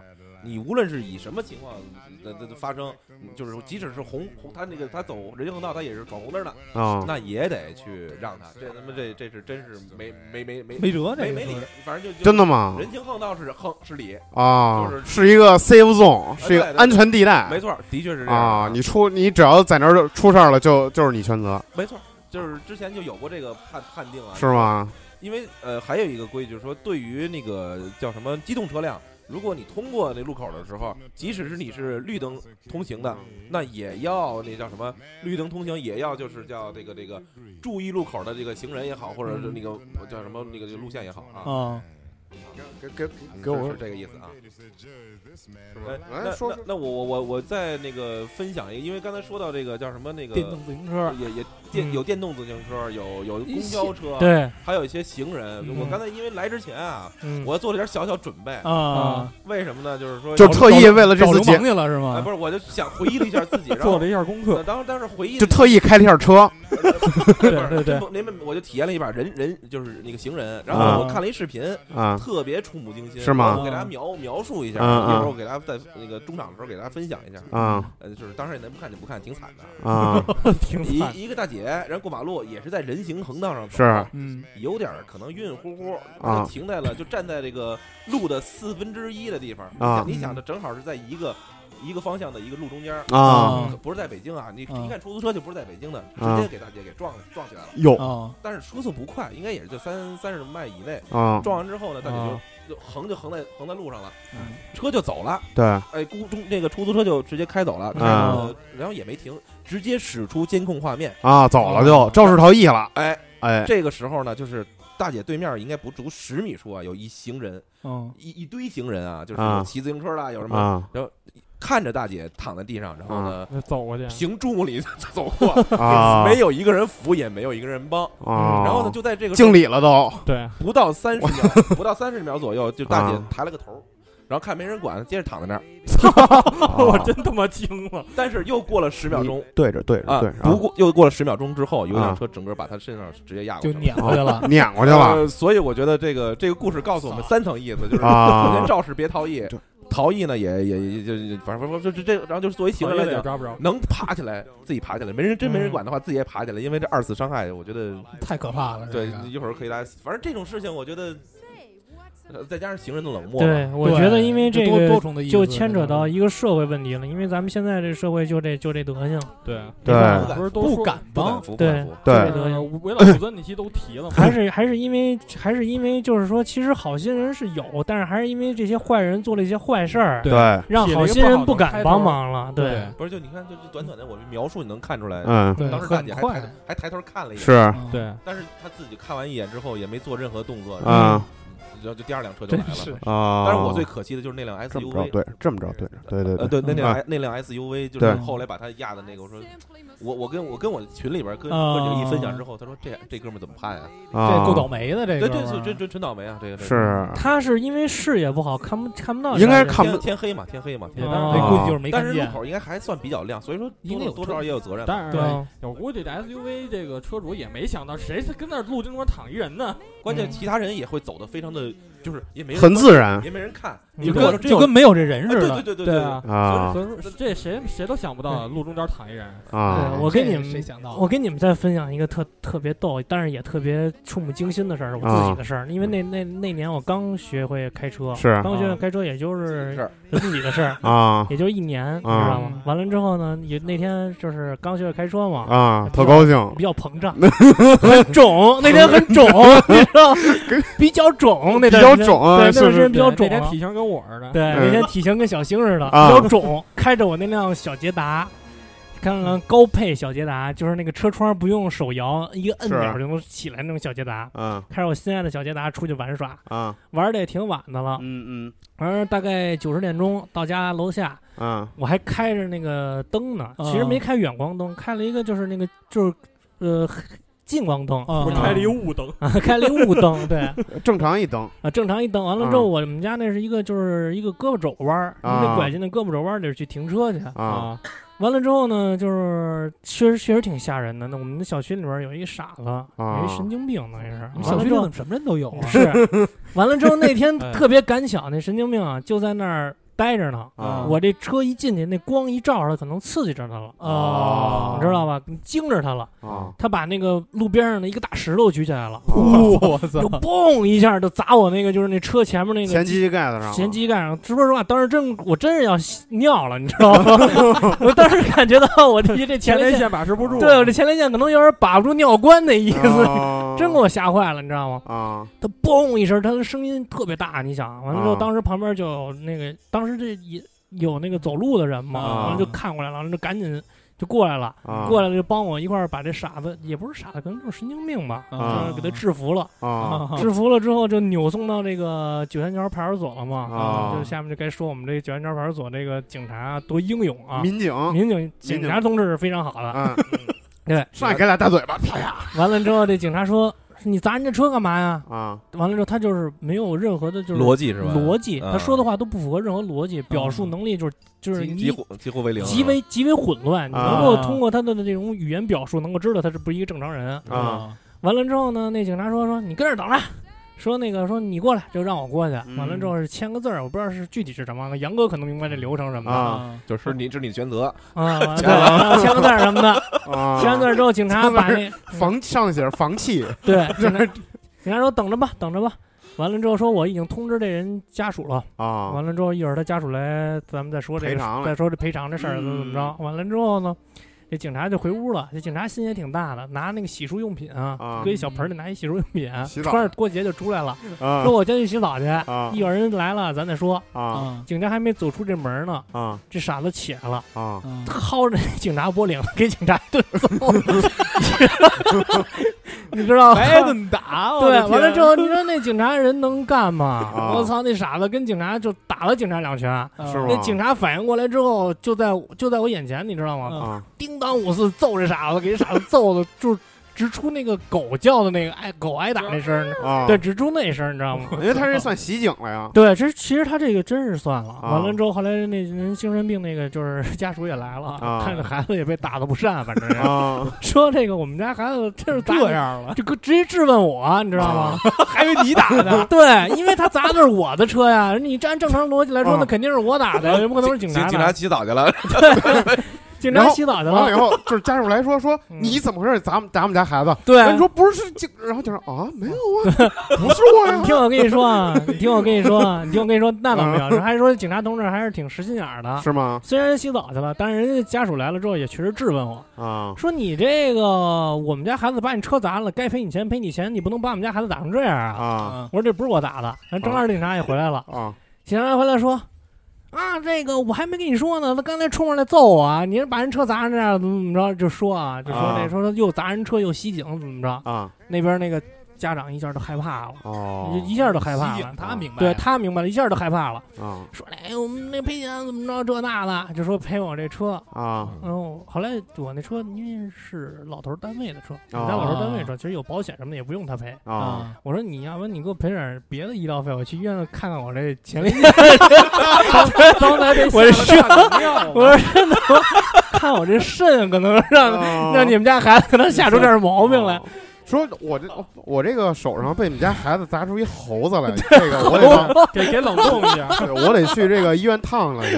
你无论是以什么情况的的的发生，就是即使是红红，他那个他走人行横道，他也是闯红灯的，啊那也得去让他。这他妈这这是真是没没没没没辙，这个没没理，反正就就真的吗？人行横道是横是理，啊就是，是一个 safe zone，是一个安全地带没错，的确是这样啊。你出，你只要在那儿出事儿了，就就是你全责，没错，就是之前就有过这个判判定啊，是？吗？因为呃，还有一个规矩，就是说对于那个叫什么机动车辆，如果你通过那路口的时候，即使是你是绿灯通行的，那也要那叫什么绿灯通行，也要就是叫这个这个注意路口的这个行人也好，或者是那个叫什么那个路线也好啊，啊，给给嗯给我是是这个意思啊。哎哎那说那那我我我我再那个分享一个，因为刚才说到这个叫什么那个电动自行车也也电嗯有电动自行车，有有公交车，，对，还有一些行人。嗯我刚才因为来之前啊，嗯，我做了点小小准备，啊，为什么呢？就是说就特意为了这次节，流氓去了是哎，吗不？是，我就想回忆了一下自己，(laughs) 做了一下功课呃，当当时回忆就特意开了一下车对对对您们我就体验了一把人人就是那个行人，然后啊我看了一视频，啊特别触目惊心，是吗我给大家描描述一下，一会儿我给大家在那个中场的时候给大家分享一下，啊呃，就是当时也能不看就不看，挺惨的。啊！(laughs) 挺惨。一一个大姐，然后过马路也是在人行横道上走，是嗯，有点可能晕晕乎乎，啊就停在了，就站在这个路的四分之一的地方。啊你想，你想，这正好是在一个一个方向的一个路中间儿啊可不是在北京啊！你啊一看出租车就不是在北京的，直啊接给大姐给撞撞起来了。有啊但是车速不快，应该也是就三三十迈以内。啊，撞完之后呢，大姐啊就就横就横在横在路上了，嗯车就走了。对哎，估中那个出租车就直接开走了，然后也没停，直接驶出监控画面。啊，走了就肇事逃逸了。哎，哎这个时候呢，就是大姐对面应该不足十米处啊，有一行人，嗯一一堆行人啊，就是骑自行车的，有什么，啊看着大姐躺在地上，然后呢，走过去，行注目礼走过，(laughs) 啊，没有一个人扶，也没有一个人帮，啊，然后呢，就在这个敬礼了都。对，不到三十秒，(laughs) 不到三十秒左右，就大姐啊。抬了个头。然后看没人管，接着躺在那儿。我真他妈惊了。但是又过了十秒钟对着对着啊对着，，不过又过了十秒钟之后，有一辆啊。车整个把她身上直接压过就去了。碾过去了。碾过去了。呃所以我觉得这个这个故事告诉我们三层意思，就是啊。先肇事别逃逸对，逃逸呢也也也就反正就这这，然后就是作为行人来讲，抓不着，能爬起来自己爬起来，没人真没人管的话，自己也爬起来，因为这二次伤害，我觉得太可怕了。对一会儿可以来，反正这种事情我觉得，呃再加上行人的冷漠，对，我觉得因为这个重的意思就牵扯到一个社会问题了，因为咱们现在这社会就这就这德行，对，不是都不敢帮，对。对这个呃围老祖尊那期都提了嘛，还是还是因为还是因为就是说，其实好心人是有，但是还是因为这些坏人做了一些坏事儿，对对，让好心人不敢帮忙了。对对，不是，就你看，就就短短的我们描述，你能看出来，嗯，对，当时大姐很快还抬，还抬头看了一眼，是嗯对，但是他自己看完一眼之后也没做任何动作，啊，就就第二辆车就来了。啊，但是我最可惜的就是那辆这么着 SUV，对，这么着对，对对呃，对，那嗯辆那辆 SUV 就是后来把他压的那个，我说我我跟我跟我群里边跟啊哥几个一分享之后，他说这这哥们怎么判呀？啊，这够倒霉的，这对，个这是真真真倒霉啊！这个是他是因为视野不好，看不看不到。应该看不天天黑嘛，天黑嘛，天黑哦那估计就是没但是路。口应该还算比较亮，所以说应该有多多少也有责任。但是我估计这 SUV 这个车主也没想到谁跟那儿路中间躺一人呢，关键其他人也会走的非常的，就是也没很自然也没人看，嗯就如果说跟就跟没有这人似的，对对对对啊，啊所以说这谁谁都想不到路中间躺一人。啊对，我跟你们谁想到？我跟你们再分享一个特特别逗，但是也特别触目惊心的事儿，我自己的事儿。因为那那那年我刚学会开车，是刚学会开车，也就是自己的事儿，啊 (laughs) 也就一年，你知道吗？完了之后呢，也那天就是刚学会开车嘛，啊，特高兴比较膨胀，(laughs) 很肿，那天很肿，(laughs) 你知道，比较肿，那比段时间较肿啊，对，那段时间比较肿那。天体型跟我似的。对，嗯那天体型跟小星似的，啊比较肿，开着我那辆小捷达。看看高配小捷达，就是那个车窗不用手摇，一个摁钮就能起来那种小捷达。嗯开着我心爱的小捷达出去玩耍，啊玩的也挺晚的了。嗯嗯完了大概九十点钟到家楼下，嗯我还开着那个灯呢，啊其实没开远光灯，开了一个就是那个就是呃近光灯，啊不是开了一个雾灯，啊开了一个雾灯，(laughs) 对正常一灯啊正常一灯。完了之后，我们家那是一个就是一个胳膊肘弯儿，你啊得拐进那胳膊肘弯儿里去停车去。啊完了之后呢，就是确实确实挺吓人的。那我们的小区里边有一傻子，有一神经病，等于是。小区里怎么什么人都有啊？是，完了之后那天 (laughs) 哎特别赶巧，那神经病啊就在那儿待着呢。啊我这车一进去，那光一照着他，可能刺激着他了，哦你知道吧？惊着他了。啊他把那个路边上的一个大石头举起来了，我操就！嘣一下就砸我那个就是那车前面那个前机器盖子上前机器盖上。说实话，当时真我真是要尿了，你知道吗？(laughs) 我当时感觉到我这这前列腺，把持不住。对我这前列腺可能有点把不住尿关那意思，啊真给我吓坏了，你知道吗？啊他嘣一声，他的声音特别大，你想，完了之后，啊当时旁边就有那个，当时这也有那个走路的人嘛，啊完了就看过来了，然后就赶紧就过来了，啊过来了就帮我一块儿把这傻子，也不是傻子，可能就是神经病吧，啊就是给他制服了。啊 (laughs) 制服了之后，就扭送到这个九仙桥派出所了嘛。啊就下面就该说我们这个九仙桥派出所这个警察多英勇啊，民警民警警察同志是非常好的。嗯 (laughs) 对，上去给俩大嘴巴，啪呀完了之后，这警察说：“你砸人家车干嘛呀？”啊完了之后，他就是没有任何的就是逻辑是吧？逻辑，嗯他说的话都不符合任何逻辑，表述能力就是就是你几几乎几乎为零，极为极为混乱。你啊能够通过他的这种语言表述，能够知道他是不是一个正常人。啊完了之后呢，那警察说说你跟这儿等着，说那个说你过来，就让我过去。嗯完了之后是签个字儿，我不知道是具体是什么，杨哥可能明白这流程什么的啊就是你是你全责，(laughs) 签个字儿什么的，啊！签完字儿之后，警察把那房上写着房契 (laughs) 对警 (laughs) 察警察说等着吧，等着吧。完了之后说我已经通知这人家属了。啊完了之后，一会儿他家属来，咱们再说这个赔偿，再说这赔偿这事儿嗯怎么怎么着。完了之后呢，这警察就回屋了。这警察心也挺大的，拿那个洗漱用品啊啊，搁一小盆里拿一洗漱用品，穿着拖鞋就出来了，啊说我先去洗澡去。啊一会儿人来了，咱再说。啊啊警察还没走出这门呢，啊这傻子起来了，啊薅着警察脖领子，给警察一顿揍，(laughs) (laughs) 你知道吗？挨顿打，我对，完了之后，你说那警察人能干吗？啊我操，那傻子跟警察就打了警察两拳。啊是吗那警察反应过来之后，就在就在我眼前，你知道吗？叮当五四揍这傻子，给这傻子揍的，就是直出那个狗叫的那个挨狗挨打那声儿，啊！对，，直出那声儿，你知道吗？我觉得他这算袭警了呀。对，这其实他这个真是算了。啊完了之后，后来那人精神病那个就是家属也来了，啊看着孩子也被打的不善，反正是啊 (laughs) 说这个我们家孩子真是这，样了，这个直接质问我，你知道吗？(laughs) 还以为你打的，(laughs) 对，因为他砸的是我的车呀，你按正常逻辑来说，啊那肯定是我打的，也不可能是警察警警察的。洗澡去了，警察洗澡去了，完了以后，就是家属来说说嗯你怎么回事？砸砸我们家孩子？对，你说不是警，然后警察啊没有啊，不是我呀。(laughs) 你听我跟你说啊，你听我跟你说啊，你听我跟你说，那倒没有，还说警察同志还是挺实心眼儿的。是吗？虽然洗澡去了，但是人家家属来了之后也确实质问我啊说：“你这个我们家孩子把你车砸了，该赔你钱赔你钱，你不能把我们家孩子打成这样啊！”啊我说：“这不是我打的。”然后正好警察也回来了，啊警察回来说：“啊，这个我还没跟你说呢，他刚才冲上来揍我啊，你是把人车砸成这样，怎么怎么着？就说啊，就说啊那说说又砸人车又袭警，怎么着？啊那边那个家长一下都害怕了，哦一下都害怕了。他明白对了他明白了，一下都害怕了，啊说哎，我们那赔钱怎么着这那的，就说赔我这车。啊然后后来我那车因为是老头儿单位的车，我们家哦老头儿单位车，其实有保险什么的也不用他赔。啊！我说你要不然你给我赔点别的医疗费，我去医院看看我这前列腺。(laughs) 刚才这我这 (laughs) 我说真的，我看我这肾可能让啊让你们家孩子可能吓出点毛病来。哦说我这我这个手上被你们家孩子砸出一猴子来，(laughs) 这个我得帮给给冷冻一下，(laughs) 我得去这个医院烫了 (laughs) 去。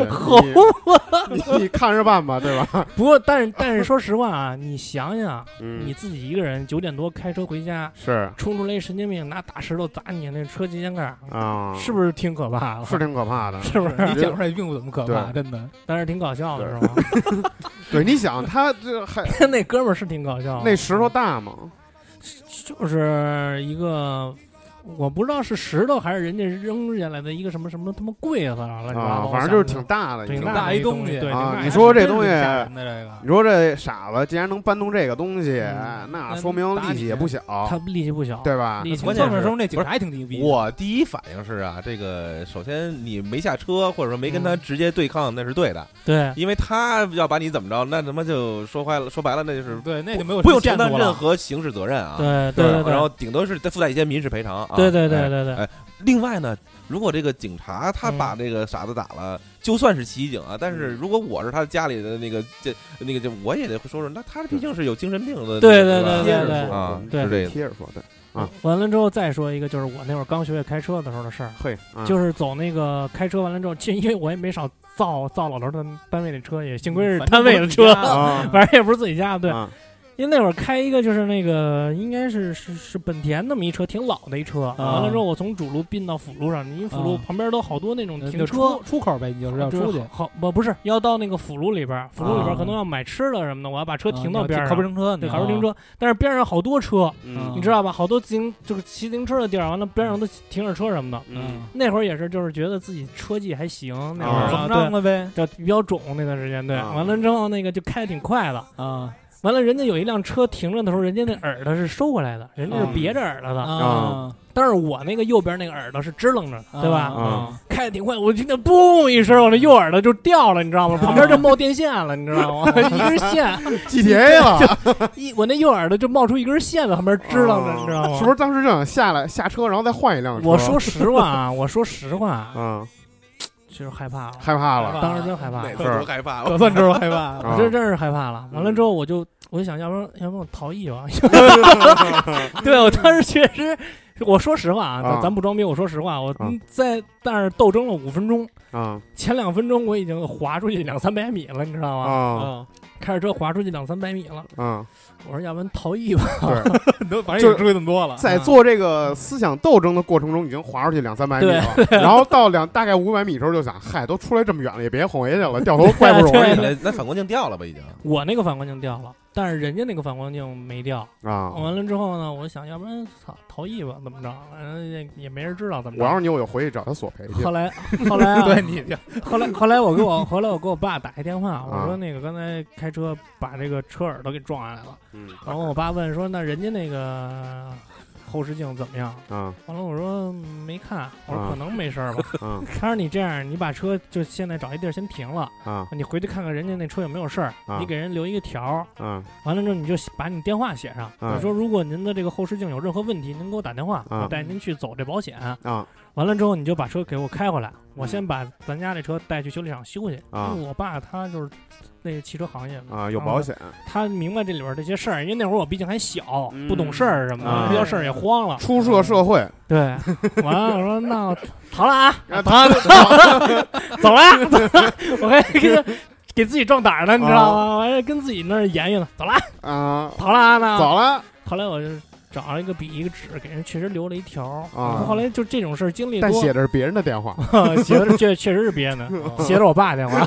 你你你看着办吧，对吧？不过，但是但是说实话啊，你想想，嗯，你自己一个人九点多开车回家，是冲出来一神经病拿大石头砸你那车机间盖儿，啊，是不是挺可怕的？是挺可怕的？是不是？你讲出来并不怎么可怕，真的。但是挺搞笑的，是吗？对，你想他这还那哥们儿是挺搞笑的。那石头大吗？就是一个，我不知道是石头还是人家扔下来的一个什么什么他妈柜子啊，乱七八啊糟，反正就是挺大的，挺挺大一一东东西对，啊你说这东西你说这傻子竟然能搬动这个东西，嗯那说明力气也不小，他力气不小，对吧？力气关键时候那警察还挺牛逼。我第一反应是啊，这个首先你没下车，或者说没跟他直接对抗，那是对的，对因为他要把你怎么着，那他妈就说坏了，说白了那就是对，那就没有不用承担任何刑事责任啊。对对对，然后顶多是再附带一些民事赔偿啊。对对对哎对对哎另外呢，如果这个警察他嗯。把这个傻子打了，就算是袭警啊，但是如果我是他家里的那个这那个，就我也得说说，那他毕竟是有精神病的，对对对对对啊，对是这个。贴着说，对，啊。完了之后再说一个，就是我那会儿刚学会开车的时候的事儿，嘿，啊。就是走那个开车完了之后，其实因为我也没少造造老头儿的单位的车，也幸亏是单位的车 (laughs) 反正也不是自己家的，对。啊因为那会儿开一个就是那个应该是是是本田那么一车，挺老的一车。啊完了之后，我从主路并到辅路上，因为辅路啊旁边都好多那种停车出。出口呗，你就是要出去，好不不是要到那个辅路里边儿，辅路里边可能要买吃的什么的，我要把车停到啊边儿上，靠边停车，对，你要考虑停车。但是边上好多车，嗯你知道吧？好多自行就是骑自行车的地儿，完了边上都停着车什么的。嗯那会儿也是，就是觉得自己车技还行，那会儿膨胀，了呗就比较肿那段时间，对。啊完了之后，那个就开的挺快的。啊完了，人家有一辆车停着的时候，人家那耳朵是收回来的，人家是嗯别着耳朵的。啊，但是我那个右边那个耳朵是支棱着的，对吧？啊开的挺快，我听见嘣一声，我那右耳朵就掉了，你知道吗？啊旁边就冒电线了，你知道吗？(laughs) 一根线，，(laughs) GTA 了，一我那右耳朵就冒出一根线在旁边支棱着，你知道吗？是不是当时就想下来下车，然后再换一辆车？我说实话啊，我说实话，啊，其实害怕了，害怕了，当时真害怕了，哪次都害怕了？可算知道害怕了。啊我真真是害怕了。完了之后，我就我就想，要不然要不然我逃逸吧？(laughs) (laughs) 对我当时确实，我说实话啊，咱不装逼，我说实话，我啊在但是斗争了五分钟，啊前两分钟我已经滑出去两三百米了，你知道吗？啊开着车滑出去两三百米了，啊！我说要不然逃逸吧？对，(laughs) 都反正也出去这么多了，在做这个思想斗争的过程中，已经滑出去两三百米了，然后到两大概五百米的时候，就想，嗨，都出来这么远了，也别回去了，掉头 (laughs) 怪不容易的那那反光镜掉了吧？已经。我那个反光镜掉了，但是人家那个反光镜没掉。啊！完了之后呢，我想要不然操逃逸吧，怎么着？反正也也没人知道怎么着。我要是你，我就回去找他索赔去后。来 (laughs) 后来啊，对你后来后来我给我 (laughs) 后来我给我爸打一电话，我啊说那个刚才开车把这个车耳朵给撞下来了，嗯然后我爸问说那人家那个后视镜怎么样？嗯完了我说没看，我说啊。可能没事儿吧。(laughs) 啊。他说你这样，你把车就现在找一地儿先停了，啊。你回去看看人家那车有没有事儿，啊。你给人留一个条儿，啊。完了之后你就把你电话写上，啊。你说如果您的这个后视镜有任何问题，您给我打电话，啊。我带您去走这保险。啊完了之后你就把车给我开回来，我先把咱家这车带去修理厂修去。啊因为我爸他就是那个汽车行业的啊！有保，险他明白这里边这些事儿，因为那会儿我毕竟还小，嗯不懂事儿什么啊的，遇到事儿也慌了。初涉社会，对，(laughs) 完了我说那我逃了啊，啊他走了 (laughs) 啊，走了我还给他给自己壮胆儿呢，你知道吗？我还跟自己那儿研究呢，走了啊，啊逃了啊，那走了后来我就找了一个笔一个纸，给人确实留了一条。啊后来就这种事儿经历但，写的是别人的电话 (laughs) 写的是确确实是别人的，(laughs) 写的我爸电话，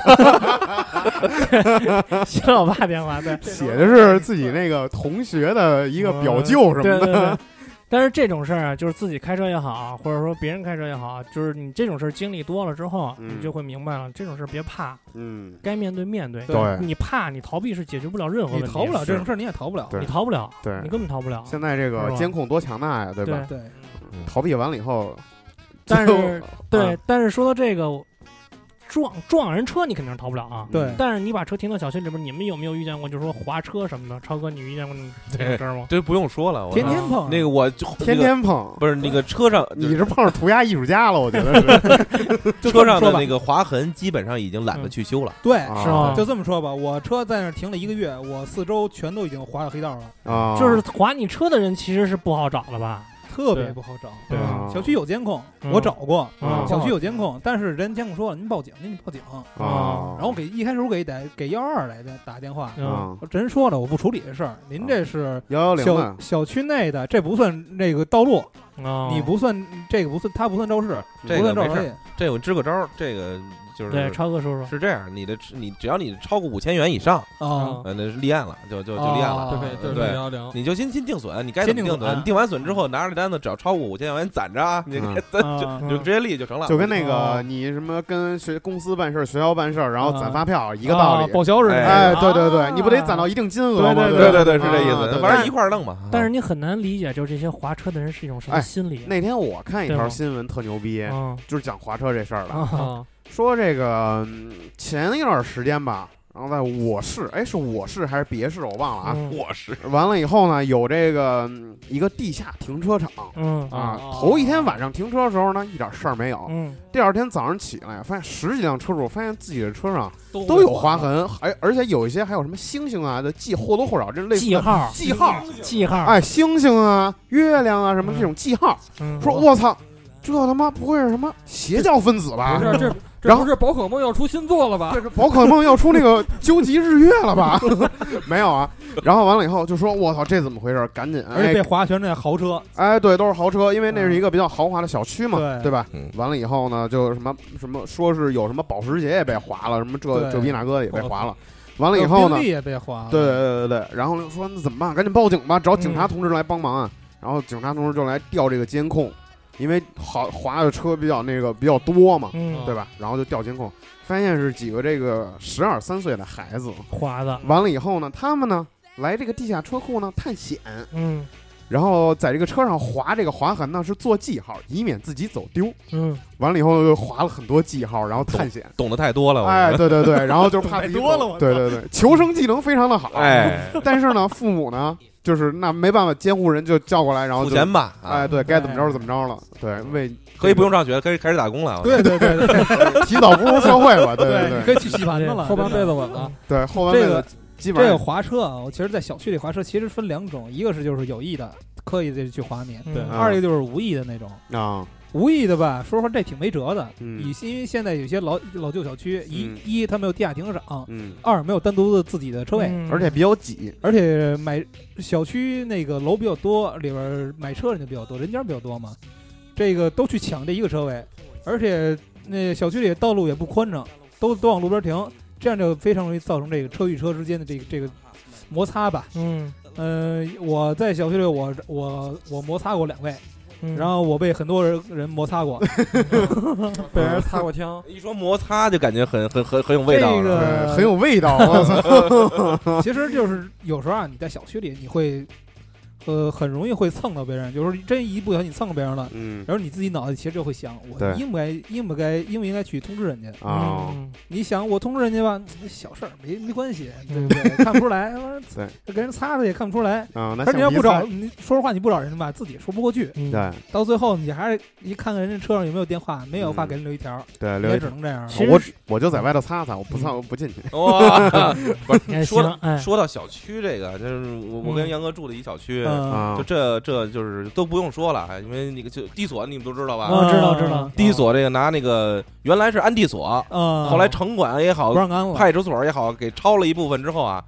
写的我爸电话，对，写的是自己那个同学的一个表舅什么的对对对。但是这种事儿啊，就是自己开车也好，或者说别人开车也好，就是你这种事儿经历多了之后，嗯。你就会明白了，这种事儿别怕，嗯，该面对面对。对。你怕你逃避是解决不了任何问题，你逃不了这种事儿，你也逃不了。对。你逃不了，对。你根本逃不了。现在这个吧？监控多强大呀，对吧？对，逃避完了以后，但是对啊，但是说到这个撞撞人车，你肯定是逃不了啊。对但是你把车停到小区里边，你们有没有遇见过，就是说划车什么的？超哥，你遇见过这种事儿吗？这不用说了，我天天碰那个我就天天碰。不是那个车上，你是碰上涂鸦艺术家了，我觉得是。(laughs) 车上的那个划痕基本上已经懒得去修了。对，啊是吗就这么说吧，我车在那停了一个月，我四周全都已经划了黑道了，啊，就是划你车的人其实是不好找了吧？特别不好找。对。啊小区有监控，嗯。我找过，啊。小区有监控，但是人监控说了，您报警，您报警。啊，然后给一开始我给打给幺二来的打电话，人说了我不处理这事儿，您这是幺幺零小的，小区内的，这不算那个道路，哦你不算这个不算，他不算肇事，这不个没事儿算肇事。这我支个招儿，这个就是对超哥说说，是这样，你的你只要你超过五千元以上，啊，呃，那是立案了，就就就立案了。对对对，你就先先定损，你该怎么先定损定损？你定完损之后，拿着这单子，只要超过五千元，你攒着啊，你就啊就直接立就成了。就跟那个哦你什么跟学公司办事儿、学校办事儿，然后攒啊发票一个道啊理。报销似的。哎，对对对，啊你不得攒到一定金额吗？对对对对对，是这意思，反正一块儿弄嘛。但是你很难理解，就是这些划车的人是一种什么哎心理？那天我看一条新闻特牛逼，嗯就是讲划车这事儿的，啊啊，说这个嗯前一段时间吧，然后在我市，哎，是我市还是别市，我忘了啊。嗯我是完了以后呢，有这个嗯一个地下停车场嗯啊哦，头一天晚上停车的时候呢，一点事儿没有。嗯第二天早上起来，发现十几辆车主发现自己的车上都都有划痕，还而且有一些还有什么星星啊的记，或多或少这类似的记号记号，记号，哎，星星啊、月亮啊什么这种记号。嗯说我操，这他妈不会是什么邪教分子吧？不是这 (laughs) 这然后不是宝可梦要出新作了吧？这是宝可梦要出那个究极日月了吧？(laughs) 没有啊。然后完了以后就说：“我操，这怎么回事？赶紧！”而且被哎划全是那豪车，哎，对，都是豪车，因为那是一个比较豪华的小区嘛，对对吧？嗯完了以后呢，就什么什么说是有什么保时捷也被划了，什么这这逼那哥也被划了。完了以后呢宾，利也被划了。对对对对对，然后说那怎么办？赶紧报警吧，找警察嗯同志来帮忙啊！然后警察同志就来调这个监控，因为好划的车比较那个比较多嘛，嗯对吧？然后就调监控，发现是几个这个十二三岁的孩子。划的，完了以后呢，他们呢来这个地下车库呢探险，嗯然后在这个车上划这个划痕呢是做记号，以免自己走丢。嗯完了以后又划了很多记号，然后探险。懂得太多了，哎，对对对，然后就是 (laughs) 怕自己懂太多了对对对，求生技能非常的好。哎，但是呢，父母呢，就是那没办法，监护人就叫过来，然后就付钱吧，啊哎，对该怎么着怎么着了。对，为可以不用上学，可以开始打工了。对对对对 (laughs) 提早步入社会吧。对对，对可以去洗盘子了。后半辈子稳了。对，后半这个辈子基本这个上划车啊，我其实，在小区里滑车其实分两种，一个是就是有意的，刻意的去滑你；嗯对二一个就是无意的那种。啊，无意的吧，说实话这挺没辙的。嗯。以因为现在有些老老旧小区，一嗯。一它没有地下停车场，嗯，二没有单独的自己的车位，嗯。而且比较挤。而且买小区那个楼比较多，里边儿买车人就比较多，人家比较多嘛，这个都去抢这一个车位，而且那小区里道路也不宽敞，都都往路边停，这样就非常容易造成这个车与车之间的这个这个摩擦吧。嗯。呃，我在小区里我我我摩擦过两位，嗯，然后我被很多人人摩擦过，(laughs) 被人擦过枪，(laughs) 一说摩擦就感觉很很很很有味道这了。个，很有味道。我操！(laughs) 其实就是有时候啊，你在小区里你会，呃，很容易会蹭到别人，就是真一不小心蹭到别人了，嗯。然后你自己脑袋其实就会想，我应不该应不该应不应该去通知人家？啊，嗯你想我通知人家吧，小事儿没没关系，对。不对？看不出来，(laughs) 对，这给人擦擦也看不出来。啊，那可是你要不找你，说实话，你不找人家吧，自己说不过去。嗯对。到最后，你还是一看看人家车上有没有电话，没有的话嗯给人留一条，对，你也只能这样其实我就在外头擦擦，我不擦我不进去。哇，不是 (laughs) 哎说到哎。说到小区这个，就是我我跟嗯。杨哥住的一小区，嗯，啊就这这就是都不用说了，因为那个就地锁你们都知道吧？我知道知道，地锁这个拿那个原来是安地锁，嗯，后来城管也好。派出所也好，给抄了一部分之后啊。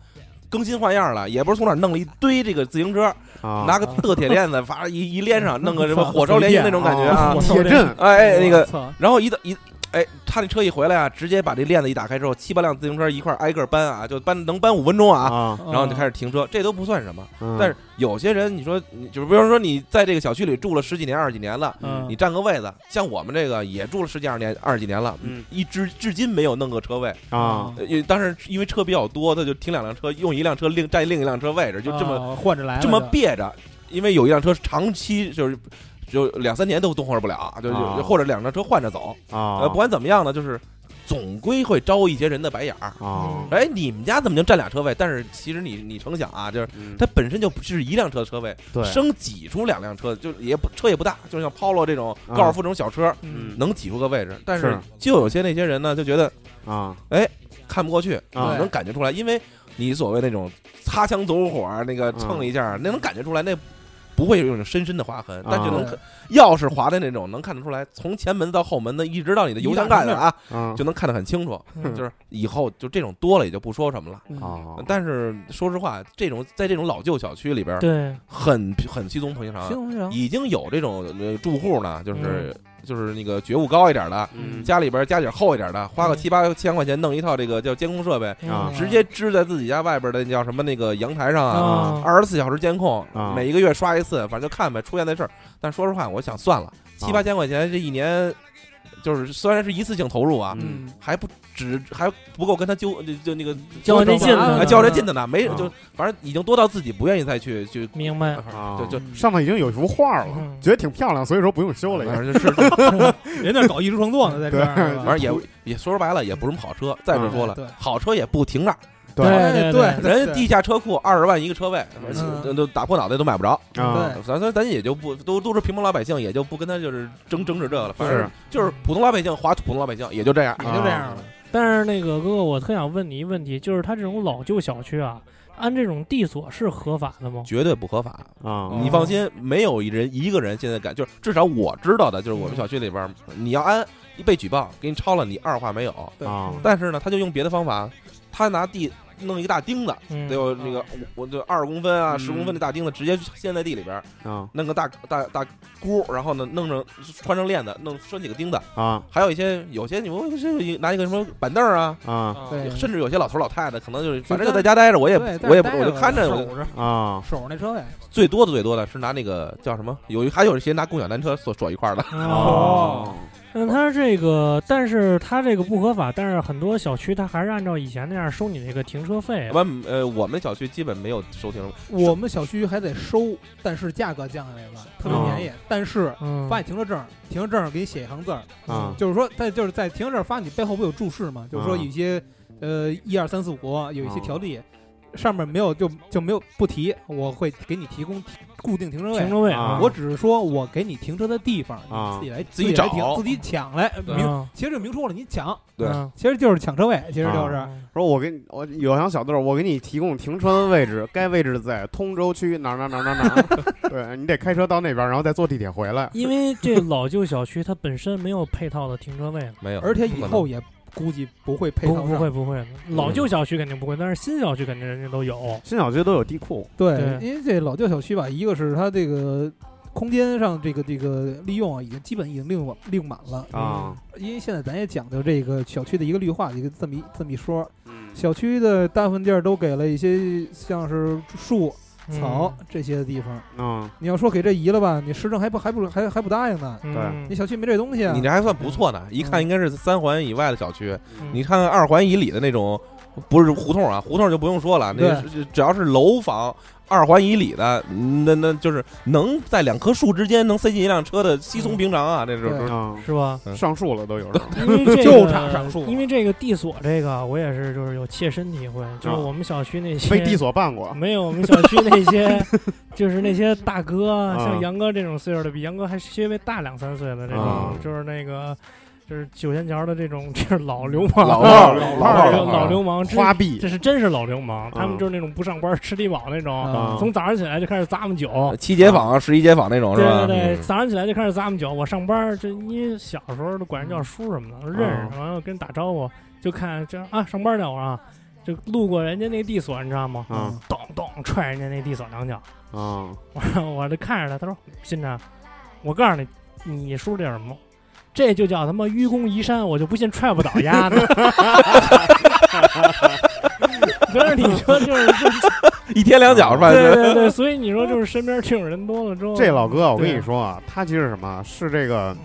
更新换样了，也不是从哪儿弄了一堆这个自行车，啊，拿个的铁链子，发一一连上，弄个什么 (laughs) 火烧连营那种感觉啊 (laughs) 铁阵哎哎，那个，然后一到一哎，他那车一回来啊，直接把这链子一打开之后，七八辆自行车一块挨个搬啊，就搬能搬五分钟啊，啊，然后就开始停车，这都不算什么。嗯。但是有些人，你说，就是比方说你在这个小区里住了十几年、二十几年了，嗯。你占个位子，像我们这个也住了十几二十年、二十几年了，嗯。一直至今没有弄个车位。啊，呃也当时因为车比较多，他就停两辆车，用一辆车另占另一辆车位置，就这么、啊换着来这么就憋着。因为有一辆车长期就是就两三年都动换不了，就就啊或者两辆车换着走。啊，呃，不管怎么样呢，就是总归会招一些人的白眼儿。啊，哎，你们家怎么就占俩车位？但是其实你你成想啊，就是嗯。它本身就不是一辆车的车位，对，生挤出两辆车，就也不车也不大，就像 Polo 这种啊高尔夫这种小车，嗯。能挤出个位置。但是是就有些那些人呢，就觉得啊。哎看不过去，啊。能感觉出来，因为你所谓那种擦枪走火，那个蹭一下，那能感觉出来，那不会有那种深深的划痕，但就能对看，要是划的那种，能看得出来，从前门到后门的，一直到你的油箱盖子啊，啊。就能看得很清楚。嗯。就是以后就这种多了也就不说什么了。啊，但是说实话，这种在这种老旧小区里边，对，很很稀松平常，行行，已经有这种呃住户呢，就是、就是那个觉悟高一点的，嗯。家里边家底儿厚一点的，花个嗯七八千块钱弄一套这个叫监控设备，直接支在自己家外边的叫什么那个阳台上啊，啊，二十四小时监控，啊。每一个月刷一次，反正就看呗，出现那事儿。但说实话，我想算了，七八千块钱这一年，就是虽然是一次性投入啊，嗯。还不止还不够跟他纠就就那个较这劲啊呢，较这劲的呢，没啊。就反正已经多到自己不愿意再去去明白。啊，就就上面已经有一幅画了嗯，觉得挺漂亮，所以说不用修了也。反正就是 (laughs) 人家搞艺术创作呢，在这儿，对。是吧？反正也也说白了也不是什么好车。再者说了好车也不停那儿，对对对人家地下车库二十万一个车位，嗯都打破脑袋都买不着。啊对咱咱咱也就不都都是平民老百姓，也就不跟他就是争争执这个了。反正就是普通老百姓划普通老百姓，也就这样。也就这样了。但是那个哥哥，我特想问你一问题，就是他这种老旧小区啊，安这种地锁是合法的吗？绝对不合法，啊你放心，没有一人一个人现在敢，就是至少我知道的，就是我们小区里边，你要安一被举报，给你抄了，你二话没有。对啊但是呢，他就用别的方法，他拿地弄一个大钉子，嗯得有那个我我就二十公分啊、嗯十公分的大钉子，直接陷在地里边，啊弄个大大大箍，然后呢弄上穿上链子，弄拴几个钉子。啊还有一些有些你们是拿一个什么板凳啊，啊对甚至有些老头老太太可能就是反正就在在家待着，我也对我也我就看着，我就守着啊守着那车位。最多的最多的是拿那个叫什么？有还有一些拿共享单车锁锁一块儿的。哦，那他这个，但是他这个不合法，但是很多小区他还是按照以前那样收你那个停车费。我们呃，我们小区基本没有收停车，我们小区还得收，但是价格降下来了，特别便宜。但是嗯，发你停车证，停车证给你写一行字儿，啊就是说在就是在停车证发你背后不有注释吗？就是说啊有一些呃一二三四五有一些啊条例，上面没有就就没有不提，我会给你提供提固定停车位。停车位啊。我只是说我给你停车的地方，啊。你自己来自己来找。停，自己抢来。明嗯其实就明说了，你抢，对。嗯其实就是抢车位，其实就是啊。说我给你，我有行小豆儿，我给你提供停车的位置，(laughs) 该位置在通州区哪儿哪儿哪儿哪儿哪，(laughs) 对你得开车到那边，然后再坐地铁回来。因为这老旧小区它本身没有配套的停车位，没有，而且以后也估计不会配不套上。不会不会，老旧小区肯定不会，但是新小区肯定人家都有。新小区都有地库。对，对。因为这老旧小区吧，一个是它这个空间上这个这个利用啊，已经基本已经利用利用满了。啊，因为现在咱也讲究这个小区的一个绿化的一个这么一这么一说，嗯。小区的大部分地儿都给了一些像是树、嗯草这些的地方。嗯你要说给这移了吧，你市政还不还不还还不答应呢？对你小区没这东西啊你。这还算不错呢，一看应该是三环以外的小区，嗯你看看二环以里的那种，不是胡同啊，胡同就不用说了，那只要是楼房。二环以里的，那那就是能在两棵树之间能塞进一辆车的稀松平常啊，这对是啊，是吧？嗯上树了都有时候。(laughs) 因为这就个差上树了因为这个地锁这个，我也是就是有切身体会，就是啊我们小区那些被地锁办过没有我们小区那些，(laughs) 就是那些大哥，啊像杨哥这种岁数的，比杨哥还稍微大两三岁的这种啊，就是那个。就是九仙桥的这种，(laughs) 就是老流氓，老老老炮老流氓，这花臂这是真是老流氓。他啊们就是那种不上班吃低保那种，啊从早上起来就开始咂摸酒，七街坊、十一街坊那种是对吧？对对，对早上起来就开始咂摸酒。我上班儿这因为小时候都管人叫叔什么的，认识，完了跟人打招呼，就看这啊上班呢我啊，就路过人家那地锁，你知道吗？啊咚咚踹人家那地锁两脚。啊我说我就看着他，他说新辰，我告诉你，你叔这叫什么？这就叫他妈愚公移山，我就不信踹不倒丫的。(laughs) 不是你说就是就是一天两脚是吧？对对对，所以你说就是身边这种人多了之后，这老哥，我跟对你说啊，他其实什么是这个，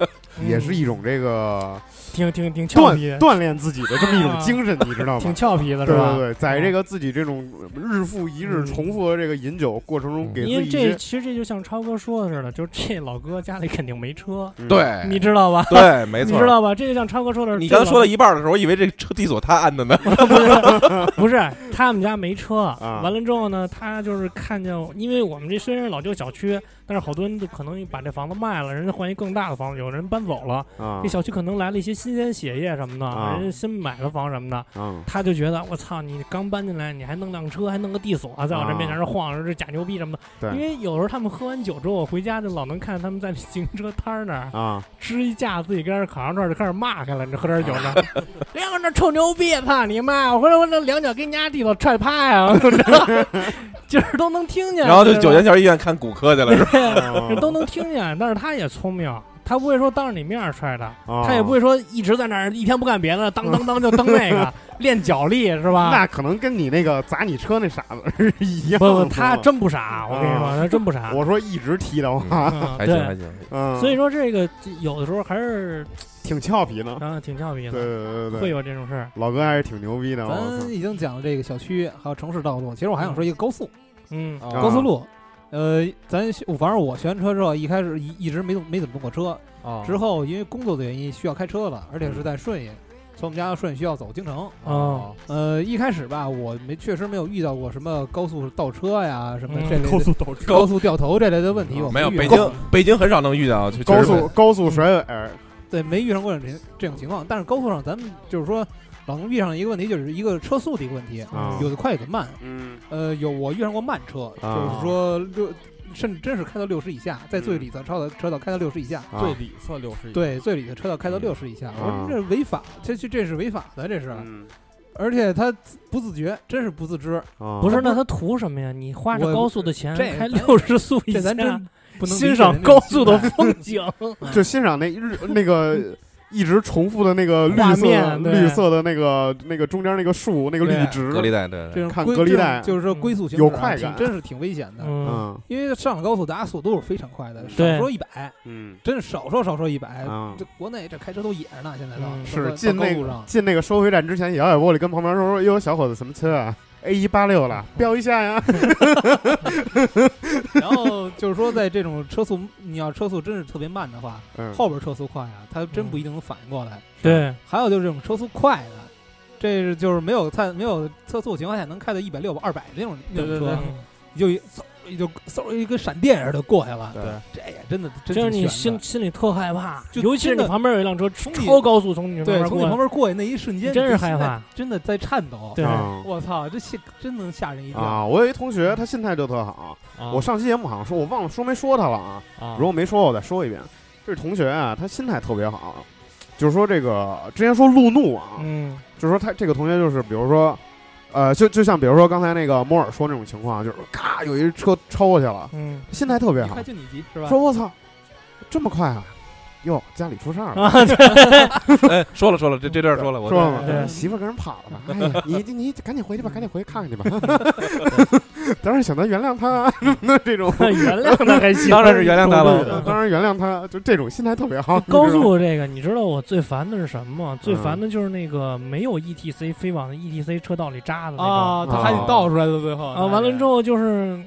嗯也是一种这个挺挺挺俏锻皮，锻炼自己的这么一种啊精神，你知道吗？(laughs) 挺俏皮的是吧？对对对，在这个自己这种日复一日嗯重复的这个饮酒过程中，给因为这其实这就像超哥说的似的，就是这老哥家里肯定没车，嗯对，你知道吧？对，没错。你知道吧？这就像超哥说的，你刚才说了到一半的时候，我以为这车地锁他安的呢。不是 (laughs) 他们家没车，啊完了之后呢，他就是看见，因为我们这虽然是老旧小区，但是好多人就可能把这房子卖了，人家换一更大的房子，有人搬走了，啊这小区可能来了一些新鲜血液什么的，啊人家新买了房什么的，啊他就觉得我操，你刚搬进来，你还弄辆车，还弄个地锁，在我这面前这晃悠，这假牛逼什么的。对因为有时候他们喝完酒之后，我回家就老能看见他们在自行车摊儿那儿啊支一架，自己跟那儿烤羊串儿就开始骂开了。你这喝点酒呢，(laughs) 别搁那臭牛逼，操你妈！我回来我这两脚给你家地锁踹趴呀，(laughs) 我知道就是都能听见。然后就九泉桥医院看骨科去了，是吧？(laughs) 对，这都能听见。但是他也聪明，他不会说当着你面儿踹的，啊他也不会说一直在那儿一天不干别的，当当当就蹬那个 (laughs) 练脚力是吧？那可能跟你那个砸你车那傻子是一样不。他真不傻，我跟你说，啊他真不傻。我说一直踢的话，(laughs) 嗯还行还对，行。嗯，所以说这个有的时候还是挺俏皮呢。啊挺俏皮的，对对对对，会有这种事儿。老哥还是挺牛逼的。咱已经讲了这个小区，还有城市道路。其实我还想说一个高速，嗯啊高速路。呃，咱反正我学完车之后，一开始一一直没动没怎么动过车。啊之后因为工作的原因需要开车了，而且是在顺义，从我们家到顺义需要走京城。哦，呃，一开始吧，我没确实没有遇到过什么高速倒车呀，什么嗯这类的高速倒车，高速掉头这类的问题，我没有，遇到过北京北京很少能遇到，高速高速甩尾，对没遇上过这种这种情况。但是高速上咱们就是说老能遇上一个问题，就是一个车速的一个问题，啊。有的快有的慢。嗯。呃，有我遇上过慢车，啊。就是说六，甚至真是开到六十以下，在最里侧超的车道开到六十以下。啊。最里侧六十，对，最里的车道开到六十以下，我啊说这是违法，这这这是违法的，这是，嗯。而且他不自觉，真是不自知，啊。不是，那他图什么呀？你花着高速的钱这开六十速以下这咱，真不能欣赏高速的风景。(laughs) 就欣赏那日那个一直重复的那个绿色面绿色的那个那个中间那个树那个绿植隔离带，对看隔离带。就是说嗯。龟速行驶啊有快感。真是挺危险的。嗯，嗯因为上了高速，大家速度都是非常快的，少说一百，嗯。真是少说少说一百。啊这国内这开车都野着呢，现在都嗯是进那个。进那个收费站之前，摇摇玻璃跟旁边说：“哟，小伙子，什么车啊？A 一八六了，标一下呀。(laughs) 然后就是说，在这种车速，你要车速真是特别慢的话，”嗯，后边车速快啊，他真不一定能反应过来。对，还有就是这种车速快的，这是就是没有测没有测速情况下能开到一百六、二百那种那种车，对你就一嗖一就嗖一个闪电似的过去了。对这也真的真就是你心心里特害怕，就尤其是你旁边有一辆车从超高速从你旁对，边过从你旁，边过去那一瞬间，真是害怕，真的在颤抖。对啊我操，这吓真能吓人一跳。啊！我有一同学，他心态就特好。啊我上期节目好像说，我忘了说没说他了啊。啊如果没说，我再说一遍。这同学啊，他心态特别好，就是说这个之前说路怒啊，嗯就是说他这个同学就是，比如说，呃，就就像比如说刚才那个摩尔说那种情况，就是咔有一车超过去了，嗯心态特别好快，就你急是吧？说我操，这么快啊！哟，家里出事儿了，啊，(laughs) 哎，说了说了，这这段说了，我说了媳妇儿跟人跑了吧？哎呀，你你你赶紧回去吧，赶紧回去看看去吧。(laughs) 当然想到原谅他那这种，原谅他还行，当然是原谅他了呃当然原谅他，就这种心态特别好。高速这个，你知道我最烦的是什么吗？最嗯烦的就是那个没有 ETC 非往 ETC 车道里扎的那种啊，他还得倒出来的最后啊。完了之，后就是，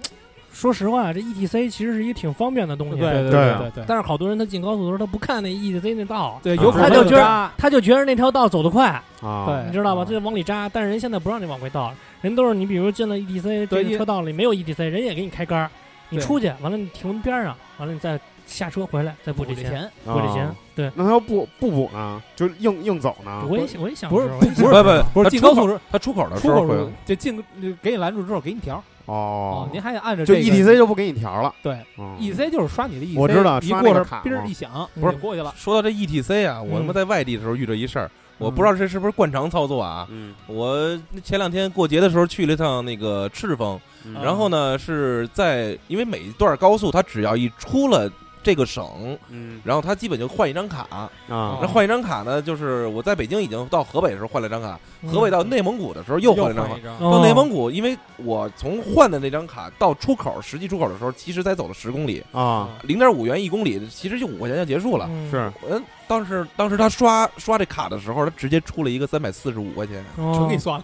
说实话，这 ETC 其实是一个挺方便的东西，对对对对对但是好多人他进高速的时候他不看那 ETC 那道，对，啊有可能他就觉得他就觉得那条道走得快，啊，对你知道吧？啊他就往里扎，但是人现在不让你往回倒，人都是你比如进了 ETC 对这个车道里没有 ETC，人也给你开杆儿，你出去完了你停边上，完了你再下车回来再补这钱，补这钱，补这钱啊。对，那他要不不补呢？就硬硬走呢？我也我也想不是知道我也想不是不是不是他进高速时他出口的时出口候会时就进给你拦住之后给你条哦，您还得按着就这个 ETC 就不给你调了。对嗯 ETC 就是刷你的 ETC，我知道一过卡嘛哔儿一响，不是过去了，说到这 ETC 啊，我他妈嗯在外地的时候遇着一事儿，我不知道这是不是惯常操作啊。嗯，我前两天过节的时候去了一趟那个赤峰，嗯然后呢是在因为每一段高速它只要一出了这个省，嗯。然后他基本就换一张卡，啊。那换一张卡呢，就是我在北京已经到河北的时候换了一张卡，嗯。河北到内蒙古的时候又换了一张。卡。到内蒙古，因为我从换的那张卡到出口实际出口的时候，其实才走了十公里，啊。零点五元一公里，其实就五块钱就结束了。嗯是。嗯，当时当时他刷刷这卡的时候，他直接出了一个三百四十五块钱。哦。全给刷了，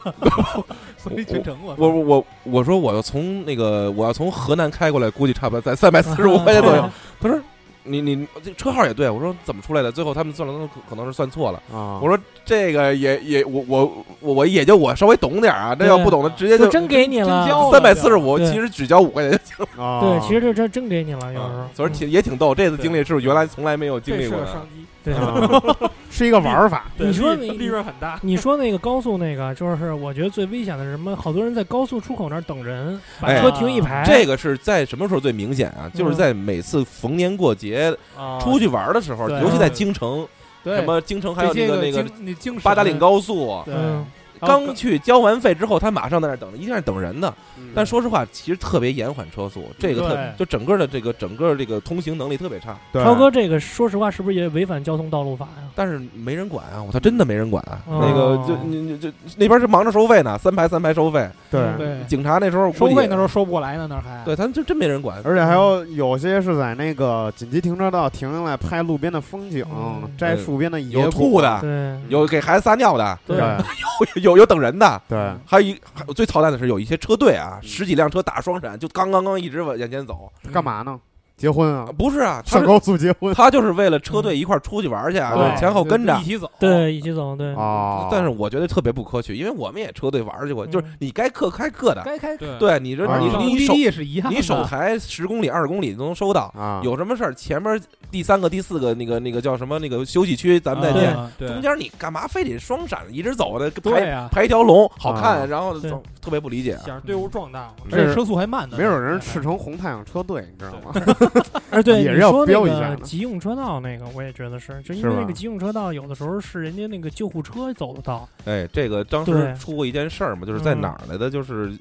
(laughs) 所以全程我我我我我说我要从那个我要从河南开过来，估计差不多在三百四十五块钱左右。啊。他说你你这车号也对，我说怎么出来的？最后他们算了，可可能是算错了。啊我说这个也也我我我我也就我稍微懂点啊，这要不懂的直接就就真给你了三百四十五，其实只交五块钱就行啊对，其实这真真给你了，有时候。。所以挺也挺逗，这次经历是原来从来没有经历过的。对，啊。(laughs) 是一个玩法。(laughs) 对你说你利利润很大，你说那个高速那个，就是我觉得最危险的是什么？好多人在高速出口那儿等人，把哎车停一排。这个是在什么时候最明显啊？就是在每次逢年过节啊。出去玩的时候，对。尤其在京城，对。什么京城还有那这些个那个八达岭高速，对。嗯，刚去交完费之后，他马上在那儿等着，一定是等人的。嗯但说实话，其实特别延缓车速，这个特就整个的这个整个这个通行能力特别差。超哥，这个说实话是不是也违反交通道路法呀？但是没人管啊，我操，真的没人管那个就你你就那边是忙着收费呢，三排三排收费，对，对警察那时候收费那时候，收不过来呢，那儿还对他就真没人管。而且还有有些是在那个紧急停车道停下来拍路边的风景嗯，摘树边的野有果吐的，对，有给孩子撒尿的，对 (laughs) 对有有等人的，对还有一还有最操蛋的是有一些车队啊，十几辆车打双闪，就刚刚刚一直往眼前走。干嘛呢？结婚啊啊？不是啊，他上高速结婚他就是为了车队一块儿出去玩去啊，对前后跟着一。起走，对，一起走，对，啊？但是我觉得特别不可取，因为我们也车队玩去过，嗯就是你该克开克的，该开对对，你说啊你你手上目的地是一样，你手台十公里二十公里都能收到。啊，有什么事儿，前面第三个、第四个那个那个叫什么那个休息区，咱们再见。中间你干嘛非得双闪一直走的？对排，排一条龙好啊看，然后走特别不理解啊。想让队伍壮大嘛。而且车速还慢呢，没准人赤诚红太阳车队，你知道吗？(laughs) (laughs) 哎，对，也是要你说那标一下急用车道那个，我也觉得是，就因为那个急用车道有的时候是人家那个救护车走的道，哎，这个当时出过一件事儿嘛，就是在哪儿来的？就是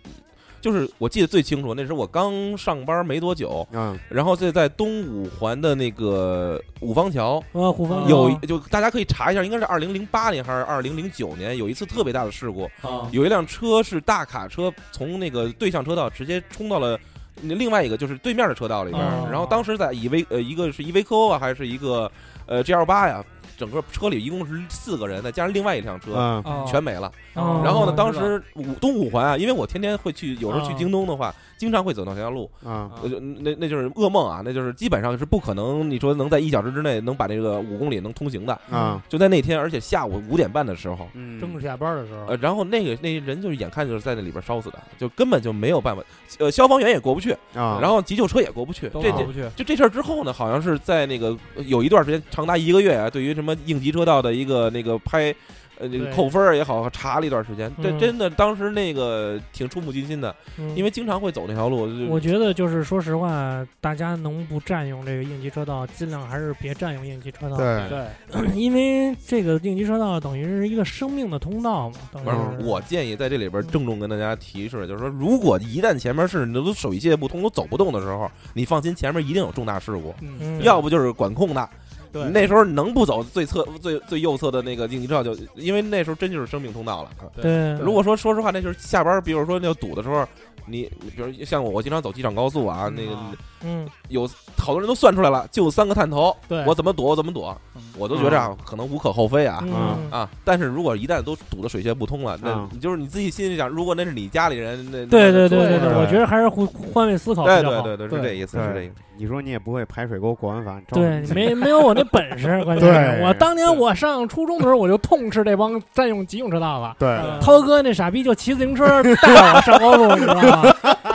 就是我记得最清楚，那时候我刚上班没多久，嗯然后这在东五环的那个五方桥。啊，五方有就大家可以查一下，应该是二零零八年还是二零零九年，有一次特别大的事故，啊，有一辆车是大卡车从那个对向车道直接冲到了另外一个就是对面的车道里边然后当时在以维呃一个是依维柯啊，还是一个呃 G L 八呀，整个车里一共是四个人，再加上另外一辆车。全没了。哦然后呢，当时五东五环啊，因为我天天会去，有时候去哦京东的话，经常会走那条路，啊呃就那那就是噩梦啊，那就是基本上是不可能，你说能在一小时之内能把这个五公里能通行的。啊就在那天，而且下午五点半的时候，嗯正下班的时候呃，，然后那个那人就是眼看就是在那里边烧死的，就根本就没有办法，呃，消防员也过不去，啊，然后急救车也过不去。这这都过不去，就这事儿之后呢，好像是在那个有一段时间，长达一个月啊，对于什么应急车道的一个那个拍。呃，那个扣分儿也好，查了一段时间，这嗯真的当时那个挺触目惊心的，嗯因为经常会走那条路。我觉得就是说实话，大家能不占用这个应急车道，尽量还是别占用应急车道。，对对，(clears throat) 因为这个应急车道等于是一个生命的通道嘛。等于不是，我建议在这里边郑重跟大家提示，就是说，如果一旦前面是你都手机不通、都走不动的时候，你放心，前面一定有重大事故，要不就是管控的。对。那时候能不走最侧、最最右侧的那个应急车道，就因为那时候真就是生命通道了。对，如果说说实话，那就是下班，比如说那要堵的时候，你你比如像我，我经常走机场高速啊，那个啊嗯，有好多人都算出来了，就三个探头，对我怎么躲我怎么躲，嗯我都觉着啊，可能无可厚非啊。嗯啊！但是如果一旦都堵得水泄不通了，那嗯你就是你自己心里想，如果那是你家里人，那对对对对对，我觉得还是换换位思考比对好。对对对，是这意思，是这对意思。你说你也不会排水沟过完法，照对，没没有我那本事，关键我当年我上初中的时候，我就痛斥这帮占用急用车道了。对嗯涛哥那傻逼就骑自行车带我上高速，你知道吗？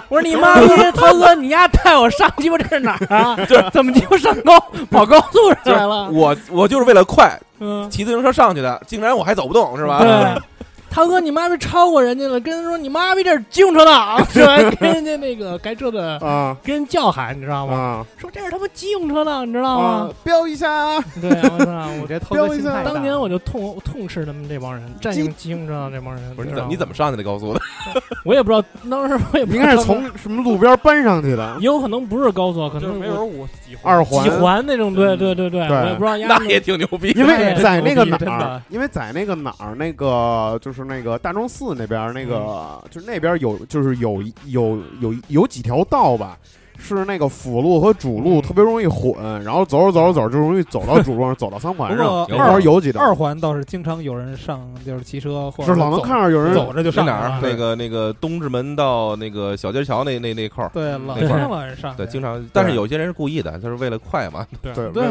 我说你妈逼，(laughs) 涛哥你丫带我上鸡巴这是哪儿啊？(laughs) 怎么鸡巴上高 (laughs) 跑高速上来了？我我就是为了快，嗯，骑自行车上去的，竟然我还走不动，是吧？对，涛哥你妈逼超过人家了，跟人说你妈逼这是机动车道，(laughs) 是吧？跟人家那个开车的啊跟人叫喊，你知道吗？啊说这是他妈机动车道，你知道啊吗？！飙一下啊，对，我操，我我这涛标一下哥心态当年我就痛痛斥他们这帮人，占用机动车道这帮人。不是你怎么你怎么上的高速的？(laughs) 我也不知道，当时我也不知道应该是，从什么路边搬上去的也有可能不是高速，可能我没准我几环几环。那种，对对对对，对我也不知道丫那也挺牛逼。因为在那个哪儿，因为在那个哪儿，那个就是那个大钟寺那边，那个嗯。就是那边有，就是有有有有几条道吧，是那个辅路和主路嗯特别容易混，然后走着走着走着就容易走到主路上，走到三环上。不过有那边有几条，二环倒是经常有人上，就是骑车或者是老能看着有人走着就在哪儿？那个那个东直门到那个小街桥那那那块儿，对，老经常有人上。对，经常。但是有些人是故意的，他是为了快嘛。对对，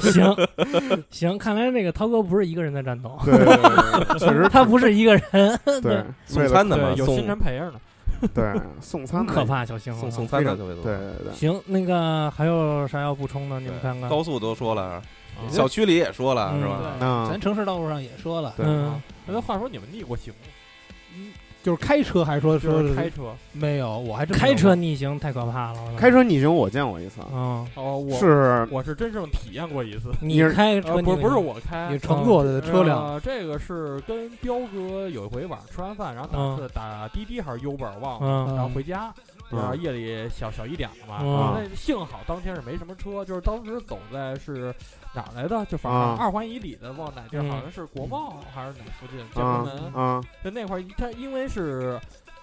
(laughs) 行行，看来那个涛哥不是一个人在战斗，对确实 (laughs) 他不是一个人，对 (laughs) 送餐的嘛，有送新人陪着呢。(laughs) 对送餐的可怕，小星送啊送餐的特别多。对对对，行，那个还有啥要补充的？你们看看。高速都说了，啊小区里也说了，嗯是吧？咱城市道路上也说了，嗯，那话说你们逆过行吗？就是开车还是说说是开车。没有，我还真开车逆行太可怕了。开，车逆行我见过一次，嗯，哦，我是我是真正体验过一次。你开车呃，不是不是我开。你，乘坐的车辆，呃，这个是跟彪哥有一回晚上吃完饭，然后嗯打是打滴滴还是 Uber 忘了，嗯。然后回家，嗯。然后夜里小小一点了嘛，嗯。那幸好当天是没什么车，就是当时走在是哪来的，就反啊。正二环以里的，往哪地儿，嗯。好像是国贸还是哪附近建啊国门，啊。就那块儿，它因为是。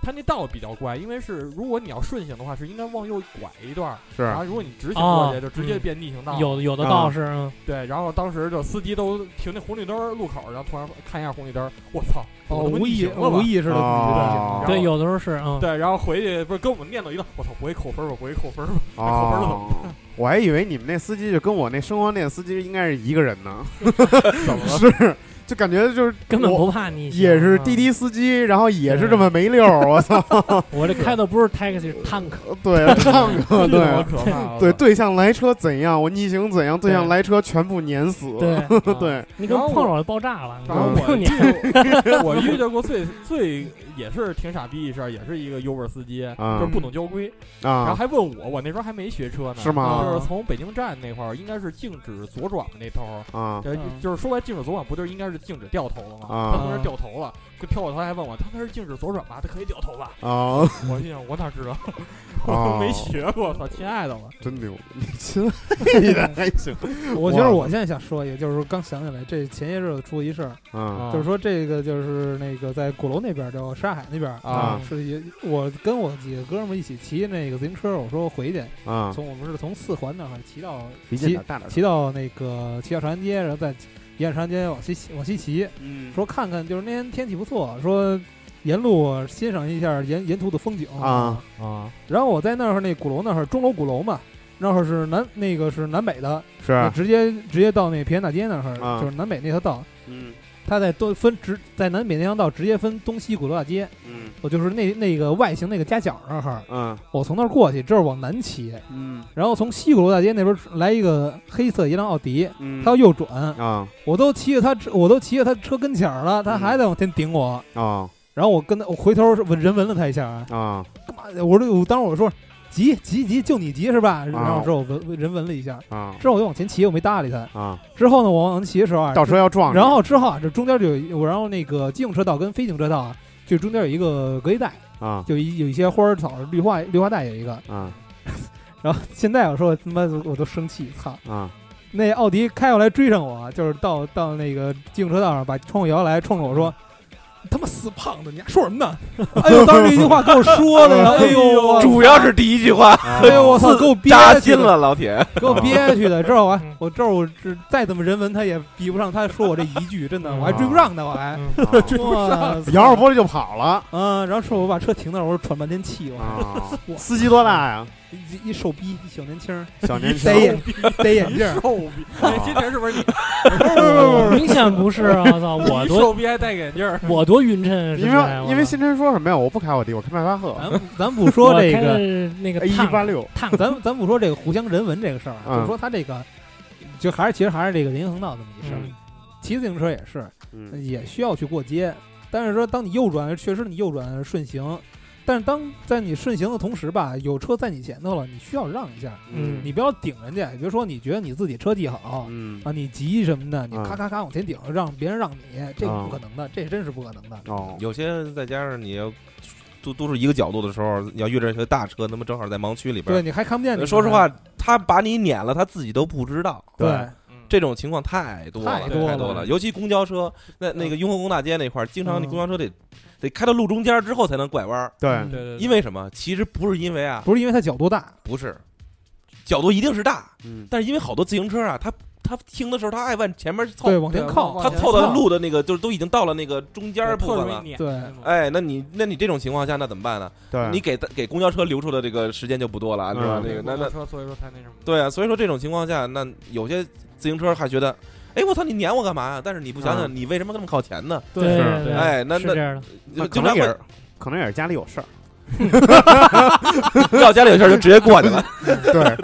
它那道比较怪，因为是如果你要顺行的话，是应该往右拐一段儿，是然后如果你直行过去，哦就直接嗯变逆行道了。有有的啊道是，嗯对，然后当时就司机都停那红绿灯路口，然后突然看一下红绿灯，我操，哦，我无意逆行了吧无意识的哦对，有的时候是，嗯，对，然后回去不是跟我们念叨一道，我操，不会扣分吧？不会扣分儿吧？哦，(laughs) (laughs) 我还以为你们那司机就跟我那生活店司机应该是一个人呢，(laughs) 怎么了？是，就感觉就是根本我不怕逆行。也是嗯滴滴司机，然后也是这么没溜儿，我操，(laughs) 我这开的不是 taxi，是 tank。对，(laughs) 唱歌，这对可怕！对，对象来车怎样，我逆行怎样，对象来车全部碾死，对，(laughs) 对，你跟碰上了爆炸了，然后我我遇见过最最也是挺傻逼一事儿，也是一个 Uber 司机，啊就是不懂交规，然后啊还问我，我那时候还没学车呢，是吗就是从北京站那块儿，应该是禁止左转的那头儿，啊就是说白禁止左转，不就是应该是禁止掉头了吗？啊他从那儿掉头了，就跳过头还问我，他那是禁止左转吧？他可以掉头吧？啊！(laughs) 我心想，我哪知道？哦我没学过，操，亲爱的了。真牛，你亲爱的还行，(laughs) 我觉得我现在想说一个，就是说刚想起来，这前些日子出了一事儿，嗯就是说这个就是那个在鼓楼那边儿叫沙海那边啊是也我跟我几个哥们儿一起骑那个自行车，我说回去，啊，从我们是从四环那儿骑到骑大点，骑到那个骑到长安街，然后再沿着长安街往西往西骑，嗯说看看就是那天天气不错，说沿路欣赏一下沿沿途的风景啊。啊，然后我在那儿那鼓楼那儿钟楼鼓楼嘛，那会儿是南那个是南北的，是，直接直接到那平安大街那儿，啊就是南北那条道。嗯它在东分直在南北那条道直接分东西鼓楼大街，嗯。我就是那那个外形那个夹角那儿，嗯。我从那儿过去，这是往南骑，嗯。然后从西鼓楼大街那边来一个黑色一辆奥迪，嗯，他要右转，啊。我都骑着他车，我都骑着他车跟前儿了，他嗯还在往前顶我，啊。然后我跟他，我回头闻人闻了他一下，啊。干嘛？的？我说我当时我说急急急，就你急是吧？然后之后我闻人闻了一下，啊之后我就往前骑，我没搭理他。啊！之后呢，我往前骑的时候啊，倒车要撞你，然后之后啊，这中间就有，然后那个机动车道跟非机动车道啊，就中间有一个隔离带，啊就一有一些花儿草绿化绿化带有一个。啊 (laughs) 然后现在我说他妈我都生气，操！啊那奥迪开过来追上我，就是到到那个机动车道上，把窗户摇来，冲着我说：“你他妈死胖子，你还说什么呢？” (laughs) 哎呦，当时这一句话给我说的呀，(laughs) 哎呦，主要是第一句话哎呦，我操，给我憋，扎心了，老铁。给我憋屈的。之后我还嗯我这我这再怎么人文，他也比不上他说我这一句，真的，嗯我还追不上他，我还嗯 (laughs) 追不上。摇着玻璃就跑了嗯，然后说我把车停那儿，我说喘半天气，我！司机多大呀？一一瘦逼，一小年轻儿，小年轻戴眼戴眼镜儿，瘦逼，哎，今天是不是你？(laughs) 明显不是啊！我操，我多瘦逼还戴眼镜儿，我多匀称，因为因为新辰说什么呀？我不开奥迪，我开迈巴赫咱咱不说这个，那个 A 一八六，咱咱不说这个互相人文这个事儿就是说他这个，就还是其实还是这个人行横道这么一事儿。嗯骑自行车也是，嗯也需要去过街。但是说，当你右转，确实你右转顺行，但是当在你顺行的同时吧，有车在你前头了，你需要让一下，嗯你不要顶人家。比如说，你觉得你自己车技好嗯啊，你急什么的，你嗯咔咔咔往前顶，让别人让你，这不可能的，这真是不可能的。哦，有些再加上你要都都是一个角度的时候，你要遇着一些大车，那么正好在盲区里边对，，你还看不见你。说实话，他把你撵了，他自己都不知道。对，嗯这种情况太多了，太多了多了。尤其公交车，那那个雍和宫大街那块儿，经常那公交车得得开到路中间之后才能拐弯儿。对嗯对对，因为什么？其实不是因为啊，不是因为它角度大，不是角度一定是大，嗯但是因为好多自行车啊，他他停的时候他爱往前面凑对，，往前靠，他凑到路的那个就是都已经到了那个中间部分了。对哎，那你那你这种情况下那怎么办呢？对，你给给公交车留出的这个时间就不多了，是吧？嗯那个那那车，所以说才那什么。对啊，所以说这种情况下，那有些自行车还觉得，哎，我操，你撵我干嘛呀？但是你不想想，嗯你为什么那么靠前呢？对是，哎，那那是这样的，那就经常会可能也是，可能也是家里有事儿。(laughs) 要家里有事儿就直接过去了。(laughs) 对，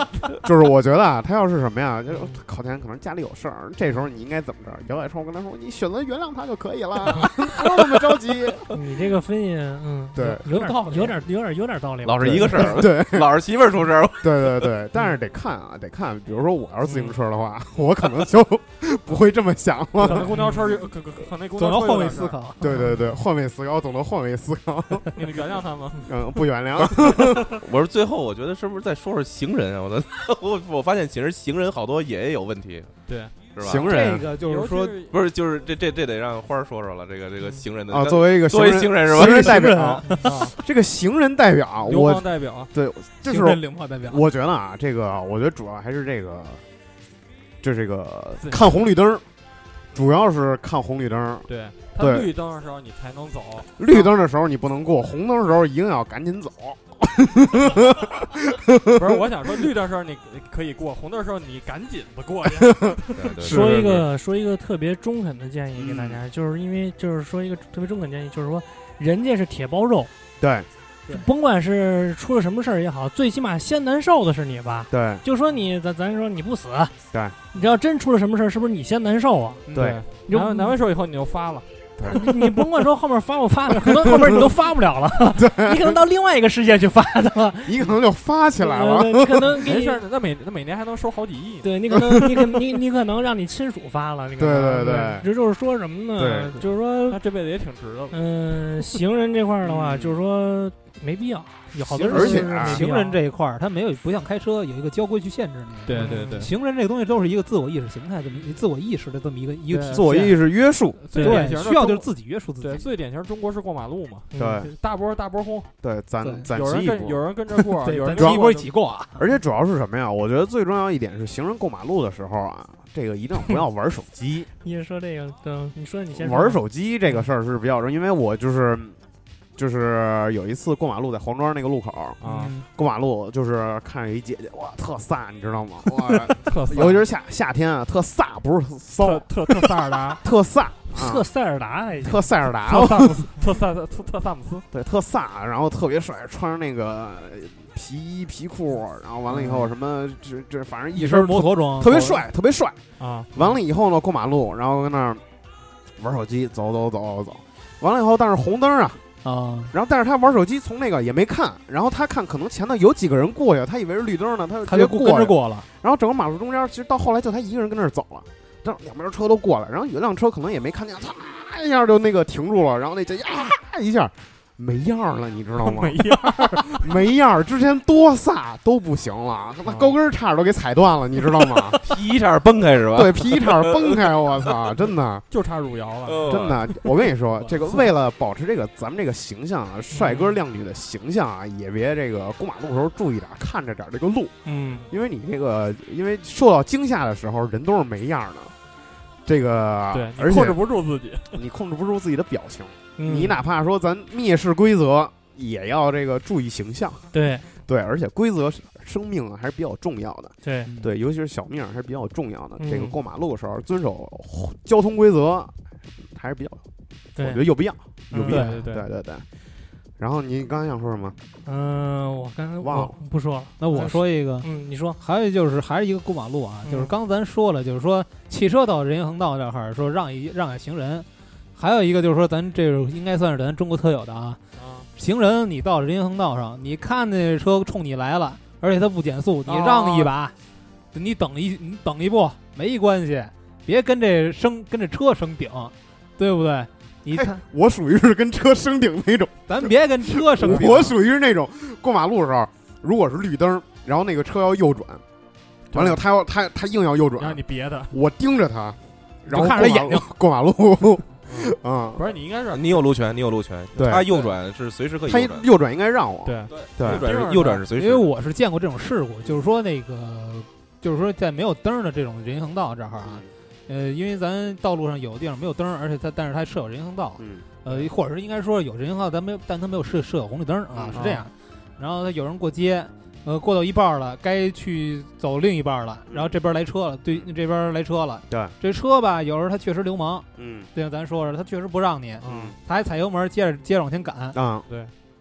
就是我觉得啊，他要是什么呀，就是考前可能家里有事儿，这时候你应该怎么着？摇摆车，我跟他说，你选择原谅他就可以了，(laughs) 不用那么着急。你这个分析，嗯，对有点有道理有点有点有点道理吧。老是一个事儿，对老是媳妇儿出事儿，对对对，但是得看啊，得看。比如说我要是自行车的话，我可能就不会这么想可了。能公交车有可可可能公交车总要换位思考。对对对，换位思考，懂得换位思考。你原谅他吗？嗯，不原谅。(laughs) 我说最后，我觉得是不是再说说行人啊？我的，我我发现其实行人好多也有问题，对，是吧？行人这个就是说，不是，就是这这这得让花儿说说了，这个这个行人的啊，作为一个作为行行人是吧？行人代表，啊，(laughs) 这个行人代表，流我氓代表，对，就是政领跑代表，我觉得啊，这个我觉得主要还是这个，就这个看红绿灯，主要是看红绿灯。对，它对绿灯的时候你才能走，绿灯的时候你不能过，红灯的时候一定要赶紧走。(laughs) 不是，我想说绿灯的时候你可以过，红灯的时候你赶紧的过去。(laughs) 对对说一个说一个特别中肯的建议给大嗯家，就是因为就是说一个特别中肯建议，就是说人家是铁包肉，对甭管是出了什么事儿也好，最起码先难受的是你吧。对就说你咱咱说你不死，对，你只要真出了什么事儿，是不是你先难受啊？对，你就难难完手以后你就发了，你你甭管说后面发不发的，可能后面你都发不了了，(laughs) 你可能到另外一个世界去发的了，(laughs) 你可能就发起来了。呃你可能没事儿，那每那每年还能收好几亿。对你可能你可你你可能让你亲属发了，你可能对对对这就是说什么呢？对就是说他这辈子也挺值的了。嗯，行人这块儿的话，嗯就是说没必要，有好多人而且啊行人这一块儿，他没有不像开车有一个交规去限制你。对对对行人这个东西都是一个自我意识形态，这么一自我意识的这么一个一个体现自我意识约束，对，最典型的需要就是自己约束自对己。最典型中国式过马路嘛，嗯对大波大波轰，对，攒对攒有齐有。人跟着过，(laughs) 有人咱一波一跟起过啊！而且主要是什么呀？我觉得最重要一点是，行人过马路的时候啊，这个一定不要玩手机。(laughs) 你说这个，对，你说你先说玩手机这个事儿是比较重要，因为我就是就是有一次过马路，在黄庄那个路口啊，嗯。过马路，就是看着一姐姐，哇，特飒，你知道吗？(laughs) 哇，特飒。尤其是夏夏天啊，特飒，不是骚特，特特萨尔达，特飒，特啊，塞尔达还行，特塞尔达，特萨姆斯，特萨特特萨姆斯，对，特飒，然后特别帅，穿着那个皮衣皮裤，然后完了以后什么，这这反正一一身身摩托装，特别帅，特别帅。啊，完了以后呢，过马路，然后跟那儿玩手机，走走走走走。完了以后，但是红灯啊，啊，然后但是他玩手机，从那个也没看，然后他看可能前头有几个人过去，他以为是绿灯呢，他就过。跟着过了。然后整个马路中间，其实到后来就他一个人跟那儿走了，这两边车都过来，然后有一辆车可能也没看见，嚓一下就那个停住了，然后那姐姐啊一下没样儿了，你知道吗？没样，(laughs) 没样儿，之前多飒都不行了，他妈高跟儿差点都给踩断了，你知道吗？(laughs) 皮一下崩开是吧？对，皮一下崩开，我操，真的。(laughs) 就差汝窑了。嗯，真的，我跟你说，这个为了保持这个咱们这个形象啊，帅哥靓女的形象啊，也别这个过马路的时候注意点，看着点这个路，嗯，因为你这个因为受到惊吓的时候，人都是没样的。这个，对，而且控制不住自己。你控制不住自己的表情，嗯你哪怕说咱蔑视规则，也要这个注意形象。对对，而且规则生命啊还是比较重要的。对，对，尤其是小命儿还是比较重要的。嗯这个过马路的时候遵守交通规则还是比较，我觉得有必要，有嗯必要。对对对对对。然后你刚才想说什么？嗯，我刚才忘了不说了。那我说一个，嗯，你说，还有就是还是一个过马路啊，嗯就是刚咱说了，就是说汽车到人行横道这块儿说让一让给行人，还有一个就是说咱这个应该算是咱中国特有的啊，行人你到人行横道上，你看那车冲你来了，而且他不减速，你让一把，你等一你等一步没关系，别跟这生跟这车生顶，对不对？你看，我属于是跟车升顶那种，咱别跟车生顶，我属于是那种。过马路的时候，如果是绿灯，然后那个车要右转，完了以后他要他他硬要右转让转，你别的，我盯着他，然后看着他眼睛。过马路过马路，啊，不是你应该是你有路权，你有路权，对。他右转是随时可以他右转，应该让我，对。对。右转是右转是随时，因为我是见过这种事故，就是说那个，就是说在没有灯的这种人行横道这儿啊，呃，因为咱道路上有的地方没有灯，而且它但是它设有人行横道，嗯。呃，或者是应该说有人行横道，咱没有，但它没有设设有红绿灯啊，嗯是这样。然后他有人过街，呃，过到一半儿了，该去走另一半儿了，然后这边儿来车了，对，这边儿来车了，对，这车吧，有时候他确实流氓，嗯对，咱说说，他确实不让你，嗯他还踩油门，接着接着往前赶。啊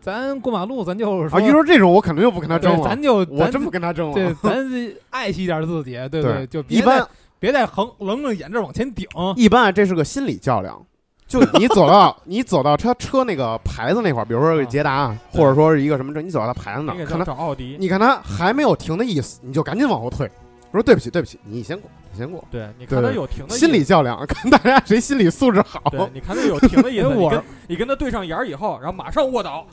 咱过马路，咱就是说，啊，一说这种我肯定就不跟他争对，了，咱就咱我真不跟他争了，对，咱爱惜点自己，对不对就别一般别再横棱棱眼这往前顶。一般啊，这是个心理较量。就你走到 (laughs) 你走到他车那个牌子那块儿，比如说是捷达，或者说是一个什么车，你走到他牌子那儿，你给他看他，找奥迪，你看他还没有停的意思，你就赶紧往后退，说对不起，对不起，你先过，你先过。对，你看他有停的意思心理较量，看大家谁心理素质好。对，你看他有停的意思，(laughs) 因为我你跟你跟他对上眼儿以后，然后马上卧倒，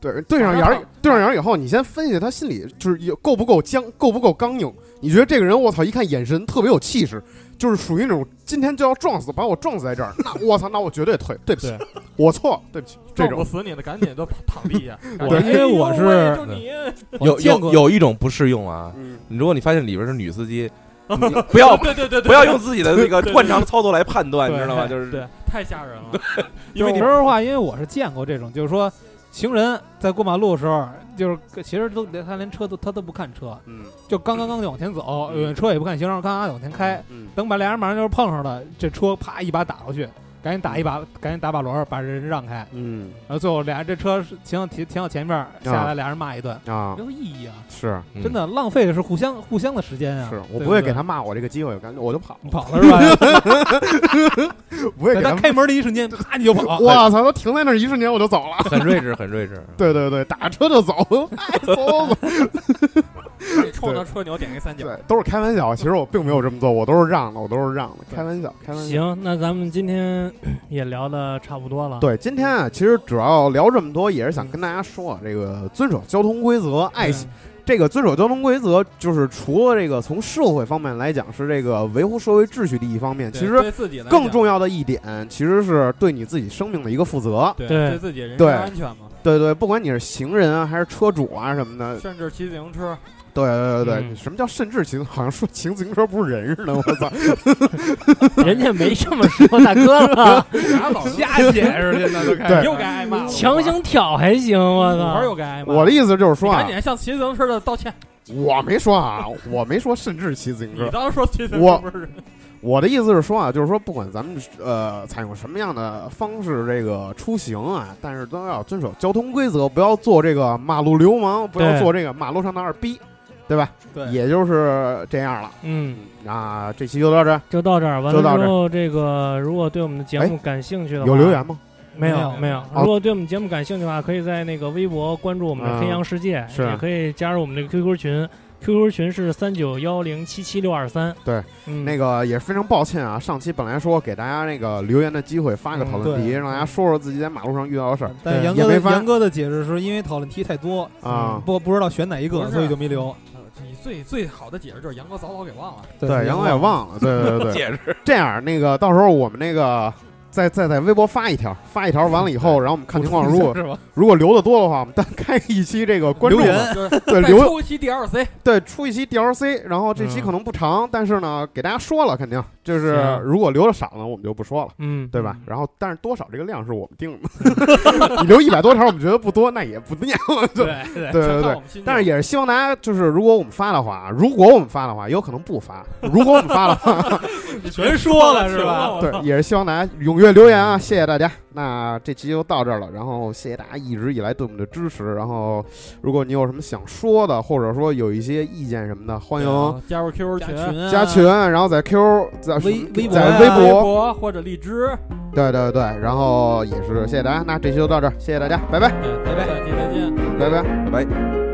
对，对上眼儿，对上眼儿以后，你先分析他心里就是有够不够僵，够不够刚硬。你觉得这个人，我操，一看眼神特别有气势，就是属于那种今天就要撞死，把我撞死在这儿，(laughs) 那我操，那我绝对退，对不起，我错，对不起，这种我死你的赶紧都躺地下。(laughs) 我因为我是有有有一种不适用啊，如果你发现里边是女司机，(laughs) 你不要对对对对，不要用自己的那个对对惯常操作来判断，你知道吗？就是对，太吓人了。因为因为你说实话，因为我是见过这种，就是说行人在过马路的时候，就是其实都连他连车都他都不看车，嗯。就刚刚刚就往前走，车也不看行人，咔咔往前开，嗯。等把俩人马上就是碰上了，这车啪一把打过去，赶紧打一把，赶紧打把轮儿把人让开，嗯然后最后俩人这车停到停停到前面，下来俩人骂一顿，啊没，有意义啊，是嗯真的浪费的是互相互相的时间啊，是，我不会给他骂我这个机会，感觉我就跑，跑了是吧？(laughs) 不会给他开门的一瞬间，啪你就跑，(laughs) 我操，他停在那儿一瞬间我就走了。(laughs) 很睿智，很睿智。对对对，打车就走，冲着车牛点一三角，对，都是开玩笑。其实我并没有这么做，我都是让的，我都是让的，开玩笑，开玩笑。行，那咱们今天也聊的差不多了。，对，今天啊，其实主要聊这么多，也是想跟大家说啊，这个遵守交通规则，爱惜这个遵守交通规则，就是除了这个从社会方面来讲是这个维护社会秩序的一方面，其实对自己更重要的一点，其实是对你自己生命的一个负责。对对对自己人身安全嘛，对对，不管你是行人啊，还是车主啊什么的，甚至骑自行车，对对对对，嗯什么叫甚至骑？好像说骑自行车不是人似的，我操！(laughs) 人家没这么说，大哥了，(laughs) 俩老瞎解释去呢，都开对始又该挨骂了，强行挑还行，我操！又该挨骂。我的意思就是说啊赶，紧向骑自行车的道歉。我没说啊，我没说甚至骑自行车，你当时说骑自行我车不是人？我的意思是说啊，就是说不管咱们呃采用什么样的方式这个出行啊，但是都要遵守交通规则，不要做这个马路流氓，不要对做这个马路上的二逼，对吧？对也就是这样了。嗯，那这期就到这儿，就到这儿。完了之后，这个如果对我们的节目感兴趣的话，有留言吗？没有没有如果对我们节目感兴趣的话，可以在那个微博关注我们的嗯黑羊世界，是也可以加入我们这个 QQ 群，QQ 群是三九幺零七七六二三。对，嗯，那个也是非常抱歉啊，上期本来说给大家那个留言的机会，发一个嗯讨论题，对让大家说说自己在马路上遇到的事儿对但杨哥杨哥的解释是因为讨论题太多，啊。不不知道选哪一个，所以就没留。呃你最最好的解释就是杨哥早早给忘了。对，杨哥也忘了，对对对对，(laughs) 解释这样，那个到时候我们那个再再在微博发一条，发一条完了以后，然后我们看情况，如果？如果留的多的话，我们单开一期这个观众对留出一期 DLC，对出一期 DLC，然后这期嗯可能不长，但是呢给大家说了，肯定就是如果留的少呢，我们就不说了。嗯，对吧？然后，但是多少这个量是我们定的。(laughs) 你留一百多条，我们觉得不多，那也不念了。(laughs) 对对对对但是也是希望大家，就是如果我们发的话，如果我们发的话，有可能不发；如果我们发的话，你全说了是吧？(laughs) 对，也是希望大家踊跃踊留言啊，谢谢大家。那这期就到这儿了，然后谢谢大家一直以来对我们的支持。然后，如果你有什么想说的，或者说有一些意见什么的，欢迎啊加入 QQ 群，啊加群，然后在 Q 在微微博在微微博，或者荔枝，对对对，然后也是谢谢大家。那这期就到这儿，谢谢大家，拜拜，拜拜，下期再见。拜拜。拜拜。